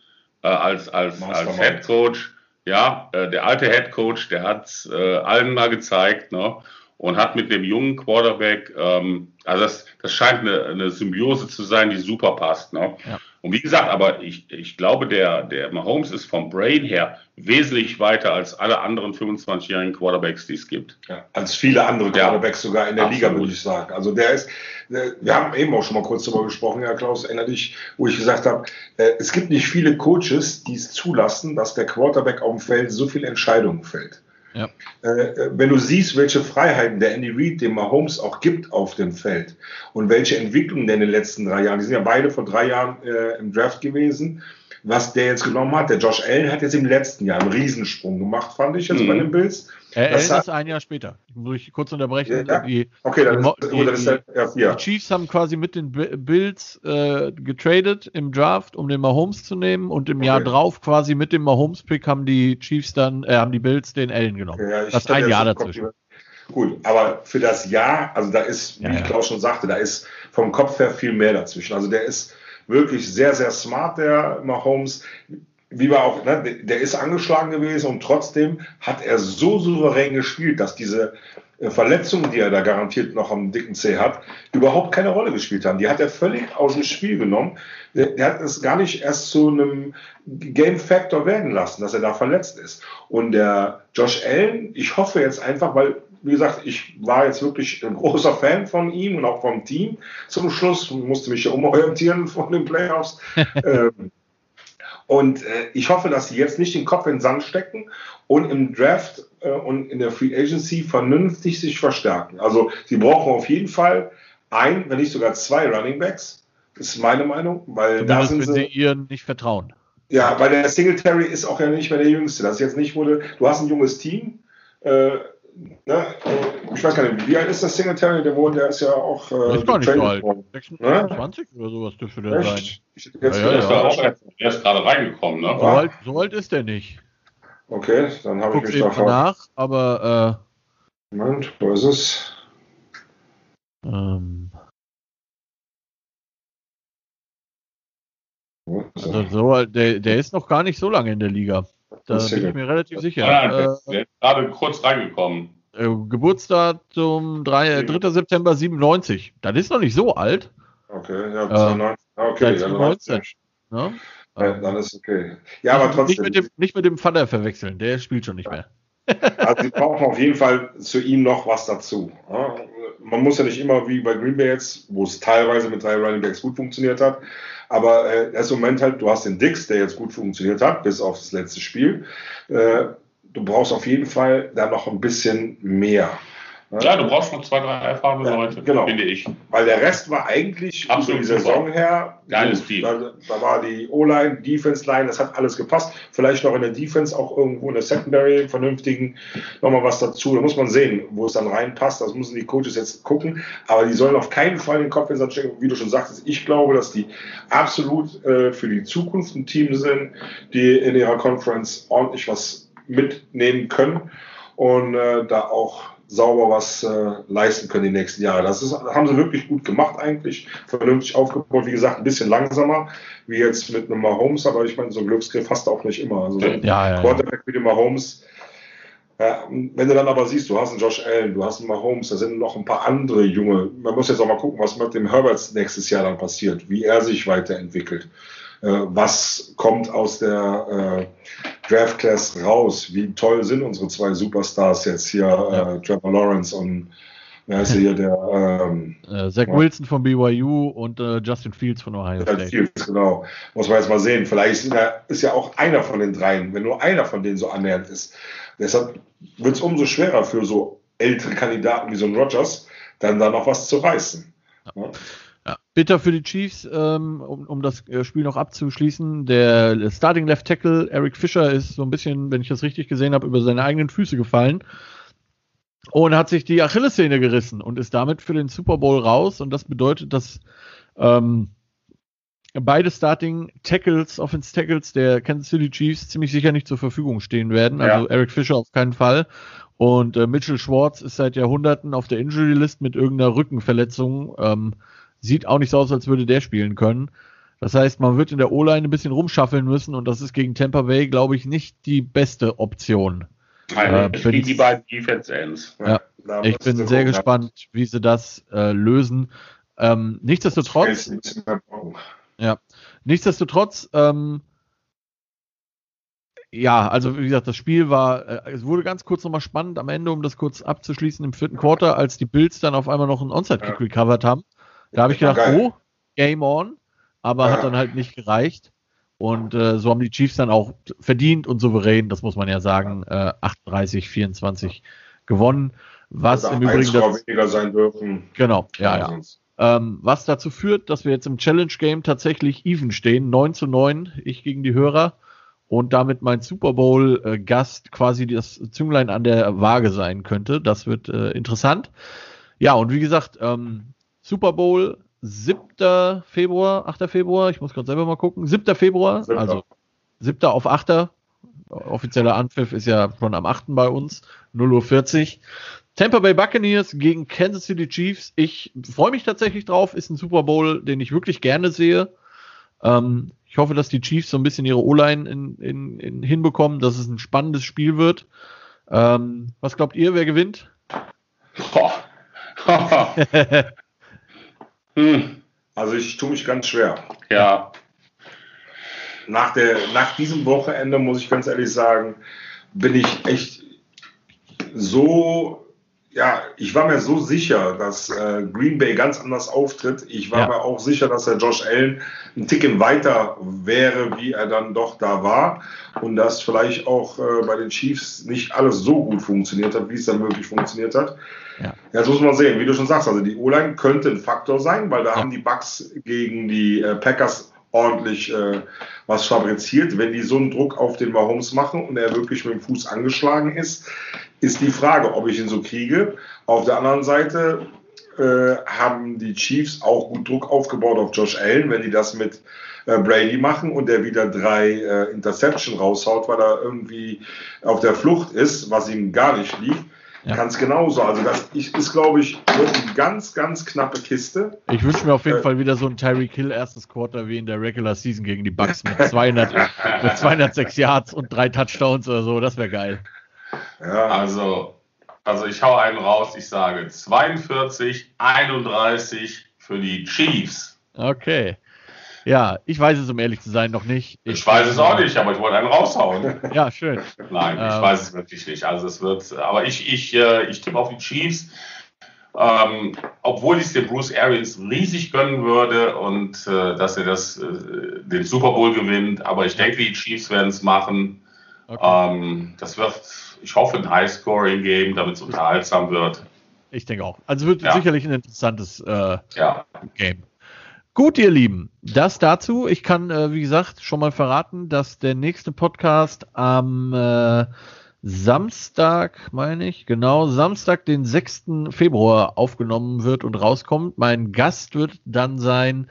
äh, als, als, als Head Coach, ja, äh, der alte Head Coach, der hat äh, allen mal gezeigt, ne? Und hat mit dem jungen Quarterback, ähm, also das, das scheint eine, eine Symbiose zu sein, die super passt. Ne? Ja. Und wie gesagt, aber ich, ich glaube, der, der Mahomes ist vom Brain her wesentlich weiter als alle anderen 25-jährigen Quarterbacks, die es gibt. Ja, als viele andere Quarterbacks sogar in der absolut. Liga, würde ich sagen. Also der ist, wir haben eben auch schon mal kurz darüber gesprochen, Herr Klaus, erinnere dich, wo ich gesagt habe, äh, es gibt nicht viele Coaches, die es zulassen, dass der Quarterback auf dem Feld so viele Entscheidungen fällt. Ja. Äh, wenn du siehst, welche Freiheiten der Andy Reid dem Mahomes auch gibt auf dem Feld und welche Entwicklungen der in den letzten drei Jahren, die sind ja beide vor drei Jahren äh, im Draft gewesen, was der jetzt genommen hat. Der Josh Allen hat jetzt im letzten Jahr einen Riesensprung gemacht, fand ich jetzt mhm. bei den Bills. Er das ist ein Jahr später. Muss ich kurz unterbrechen. Ja, die, okay, dann die, ist, die, ist der, ja, die, Chiefs haben quasi mit den Bills äh, getradet im Draft, um den Mahomes zu nehmen und im okay. Jahr drauf quasi mit dem Mahomes-Pick haben die Chiefs dann, äh, haben die Bills den Allen genommen. Okay, ja, das ist ein Jahr dazwischen. Gut, aber für das Jahr, also da ist, wie ja, ja. Klaus schon sagte, da ist vom Kopf her viel mehr dazwischen. Also der ist wirklich sehr, sehr smart, der Mahomes. Wie war auch, ne, der ist angeschlagen gewesen und trotzdem hat er so souverän gespielt, dass diese äh, Verletzungen, die er da garantiert noch am dicken C hat, überhaupt keine Rolle gespielt haben. Die hat er völlig aus dem Spiel genommen. Der, der hat es gar nicht erst zu einem Game Factor werden lassen, dass er da verletzt ist. Und der Josh Allen, ich hoffe jetzt einfach, weil wie gesagt, ich war jetzt wirklich ein großer Fan von ihm und auch vom Team zum Schluss, musste mich ja umorientieren von den Playoffs. ähm, und äh, ich hoffe, dass sie jetzt nicht den Kopf in den Sand stecken und im Draft äh, und in der Free Agency vernünftig sich verstärken. Also sie brauchen auf jeden Fall ein, wenn nicht sogar zwei Running Backs. Das ist meine Meinung, weil Zumindest da sind sie, sie ihren nicht vertrauen. Ja, weil der Singletary ist auch ja nicht mehr der Jüngste. Das ist jetzt nicht wurde. Du hast ein junges Team. Äh, ne, ich weiß gar nicht, wie alt ist das Singletary? Der wohnt, der ist ja auch. Äh, ist gar nicht so alt. 26 ne? oder sowas dürfte der Echt? sein. Ich, jetzt ja, ja, ja. Auch, er ist gerade reingekommen, ne? So alt, so alt ist der nicht. Okay, dann habe ich mich davon. nach, aber. Äh, Moment, wo ist es? Ähm. Also so, der, der ist noch gar nicht so lange in der Liga. Da bin ich mir relativ sicher. Nein, nein, äh, gerade kurz reingekommen. Äh, Geburtsdatum 3, 3. September 97. Das ist noch nicht so alt. Okay, ja, 2019. Äh, okay, ja, 19. Ja? Ja, dann ist okay. Ja, aber trotzdem. Nicht mit, dem, nicht mit dem Vater verwechseln, der spielt schon nicht mehr. Also sie brauchen auf jeden Fall zu ihm noch was dazu. Man muss ja nicht immer wie bei Green Bay jetzt, wo es teilweise mit drei Running Backs gut funktioniert hat, aber äh, erst im Moment halt, du hast den Dix, der jetzt gut funktioniert hat, bis auf das letzte Spiel. Äh, du brauchst auf jeden Fall da noch ein bisschen mehr. Ja, du brauchst noch zwei, drei erfahrene ja, Leute, genau. finde ich. Weil der Rest war eigentlich Absolut die Saison super. her. Geiles Team. Da, da, war die O-Line, Defense-Line, das hat alles gepasst. Vielleicht noch in der Defense auch irgendwo in der Secondary vernünftigen nochmal was dazu. Da muss man sehen, wo es dann reinpasst. Das müssen die Coaches jetzt gucken. Aber die sollen auf keinen Fall den Kopf in den stecken, wie du schon sagtest. Ich glaube, dass die absolut äh, für die Zukunft ein Team sind, die in ihrer Conference ordentlich was mitnehmen können und äh, da auch sauber was äh, leisten können die nächsten Jahre. Das ist, haben sie wirklich gut gemacht eigentlich, vernünftig aufgebaut. Wie gesagt, ein bisschen langsamer, wie jetzt mit einem Mahomes, aber ich meine, so einen Glücksgriff hast du auch nicht immer. Also ja, ja, Quarterback wie dem Mahomes, äh, wenn du dann aber siehst, du hast einen Josh Allen, du hast einen Mahomes, da sind noch ein paar andere junge. Man muss jetzt auch mal gucken, was mit dem Herberts nächstes Jahr dann passiert, wie er sich weiterentwickelt. Äh, was kommt aus der äh, Draft Class raus? Wie toll sind unsere zwei Superstars jetzt hier, ja. äh, Trevor Lawrence und wer ist hier der? Ähm, äh, Zach Wilson von BYU und äh, Justin Fields von Ohio State. Fields, genau. Muss man jetzt mal sehen. Vielleicht ist, ist ja auch einer von den dreien, wenn nur einer von denen so annähernd ist. Deshalb wird es umso schwerer für so ältere Kandidaten wie so ein Rogers, dann da noch was zu reißen. Ja. Ja, bitter für die Chiefs, ähm, um, um das äh, Spiel noch abzuschließen. Der Starting Left Tackle Eric Fischer ist so ein bisschen, wenn ich das richtig gesehen habe, über seine eigenen Füße gefallen und hat sich die Achillessehne gerissen und ist damit für den Super Bowl raus. Und das bedeutet, dass ähm, beide Starting Tackles, Offense Tackles der Kansas City Chiefs ziemlich sicher nicht zur Verfügung stehen werden. Also ja. Eric Fischer auf keinen Fall. Und äh, Mitchell Schwartz ist seit Jahrhunderten auf der Injury List mit irgendeiner Rückenverletzung. Ähm, Sieht auch nicht so aus, als würde der spielen können. Das heißt, man wird in der O-Line ein bisschen rumschaffeln müssen und das ist gegen Tampa Bay, glaube ich, nicht die beste Option. Nein, äh, die, die beiden Defense Ends. Ja, ja ich bin sehr gespannt, wie sie das äh, lösen. Ähm, nichtsdestotrotz, ja, nichtsdestotrotz, ähm, ja, also wie gesagt, das Spiel war, äh, es wurde ganz kurz nochmal spannend am Ende, um das kurz abzuschließen im vierten Quarter, als die Bills dann auf einmal noch einen Onside-Kick ja. recovered haben. Da habe ich gedacht, oh, Game on, aber ja. hat dann halt nicht gereicht. Und äh, so haben die Chiefs dann auch verdient und souverän, das muss man ja sagen, äh, 38, 24 gewonnen. Was im Übrigen das, weniger sein dürfen. Genau, ja, ja. Ähm, was dazu führt, dass wir jetzt im Challenge Game tatsächlich even stehen, 9 zu 9, ich gegen die Hörer und damit mein Super Bowl äh, Gast quasi das Zünglein an der Waage sein könnte. Das wird äh, interessant. Ja, und wie gesagt, ähm, Super Bowl 7. Februar, 8. Februar, ich muss gerade selber mal gucken, 7. Februar, 7. also 7. auf 8. Offizieller Anpfiff ist ja schon am 8. bei uns, 0.40 Uhr. Tampa Bay Buccaneers gegen Kansas City Chiefs. Ich freue mich tatsächlich drauf. Ist ein Super Bowl, den ich wirklich gerne sehe. Ähm, ich hoffe, dass die Chiefs so ein bisschen ihre O-Line in, in, in hinbekommen, dass es ein spannendes Spiel wird. Ähm, was glaubt ihr, wer gewinnt? hm. Also ich tue mich ganz schwer. Ja. Nach, der, nach diesem Wochenende muss ich ganz ehrlich sagen, bin ich echt so ja, ich war mir so sicher, dass äh, Green Bay ganz anders auftritt. Ich war ja. mir auch sicher, dass der Josh Allen ein Ticken weiter wäre, wie er dann doch da war. Und dass vielleicht auch äh, bei den Chiefs nicht alles so gut funktioniert hat, wie es dann wirklich funktioniert hat. Ja. Jetzt muss man sehen, wie du schon sagst, also die O-Line könnte ein Faktor sein, weil da ja. haben die Bucks gegen die äh, Packers ordentlich äh, was fabriziert. Wenn die so einen Druck auf den Mahomes machen und er wirklich mit dem Fuß angeschlagen ist, ist die Frage, ob ich ihn so kriege. Auf der anderen Seite äh, haben die Chiefs auch gut Druck aufgebaut auf Josh Allen, wenn die das mit äh, Brady machen und der wieder drei äh, Interception raushaut, weil er irgendwie auf der Flucht ist, was ihm gar nicht liegt. Ja. Ganz genauso. Also das ist, glaube ich, eine ganz, ganz knappe Kiste. Ich wünsche mir auf jeden äh, Fall wieder so ein Tyreek Hill erstes Quarter wie in der Regular Season gegen die Bucks mit 200, mit 206 Yards und drei Touchdowns oder so. Das wäre geil. Ja. Also, also ich hau einen raus. Ich sage 42, 31 für die Chiefs. Okay. Ja, ich weiß es, um ehrlich zu sein, noch nicht. Ich, ich weiß es auch nicht, aber ich wollte einen raushauen. ja, schön. Nein, ich ähm, weiß es wirklich nicht. Also es wird, aber ich, ich, äh, ich tippe auf die Chiefs. Ähm, obwohl ich es dem Bruce Arians riesig gönnen würde und äh, dass er das, äh, den Super Bowl gewinnt, aber ich denke, die Chiefs werden es machen. Okay. Ähm, das wird, ich hoffe, ein High-Scoring-Game, damit es unterhaltsam wird. Ich denke auch. Also wird ja. sicherlich ein interessantes äh, ja. Game. Gut, ihr Lieben, das dazu. Ich kann, äh, wie gesagt, schon mal verraten, dass der nächste Podcast am äh, Samstag, meine ich, genau, Samstag, den 6. Februar aufgenommen wird und rauskommt. Mein Gast wird dann sein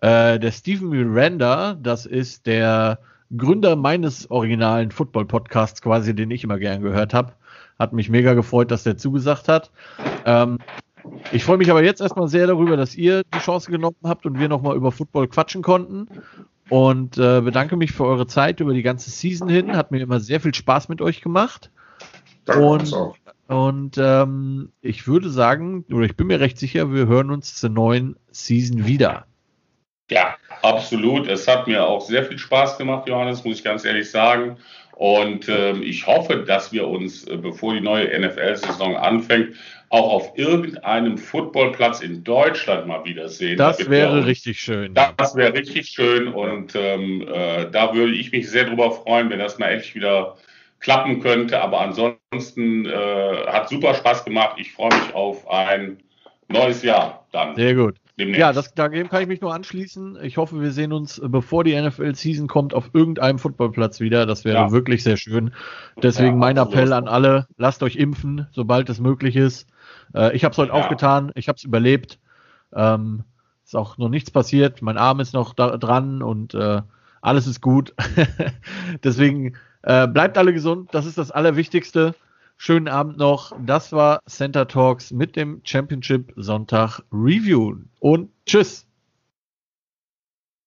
äh, der Steven Miranda. Das ist der Gründer meines originalen Football-Podcasts quasi, den ich immer gern gehört habe. Hat mich mega gefreut, dass der zugesagt hat. Ähm, ich freue mich aber jetzt erstmal sehr darüber, dass ihr die Chance genommen habt und wir nochmal über Football quatschen konnten. Und äh, bedanke mich für eure Zeit über die ganze Season hin. Hat mir immer sehr viel Spaß mit euch gemacht. Danke und auch. und ähm, ich würde sagen, oder ich bin mir recht sicher, wir hören uns zur neuen Season wieder. Ja, absolut. Es hat mir auch sehr viel Spaß gemacht, Johannes, muss ich ganz ehrlich sagen. Und ähm, ich hoffe, dass wir uns, äh, bevor die neue NFL-Saison anfängt, auch auf irgendeinem Footballplatz in Deutschland mal wiedersehen. Das wäre richtig schön. Das wäre richtig schön und ähm, äh, da würde ich mich sehr drüber freuen, wenn das mal endlich wieder klappen könnte. Aber ansonsten äh, hat super Spaß gemacht. Ich freue mich auf ein neues Jahr dann. Sehr gut. Demnächst. Ja, das, dagegen kann ich mich nur anschließen. Ich hoffe, wir sehen uns, äh, bevor die NFL-Season kommt, auf irgendeinem Footballplatz wieder. Das wäre ja. wirklich sehr schön. Deswegen ja, mein Appell an alle, lasst euch impfen, sobald es möglich ist. Äh, ich habe es heute ja. auch getan, ich habe es überlebt. Ähm, ist auch noch nichts passiert, mein Arm ist noch da, dran und äh, alles ist gut. Deswegen äh, bleibt alle gesund, das ist das Allerwichtigste. Schönen Abend noch. Das war Center Talks mit dem Championship Sonntag Review und tschüss.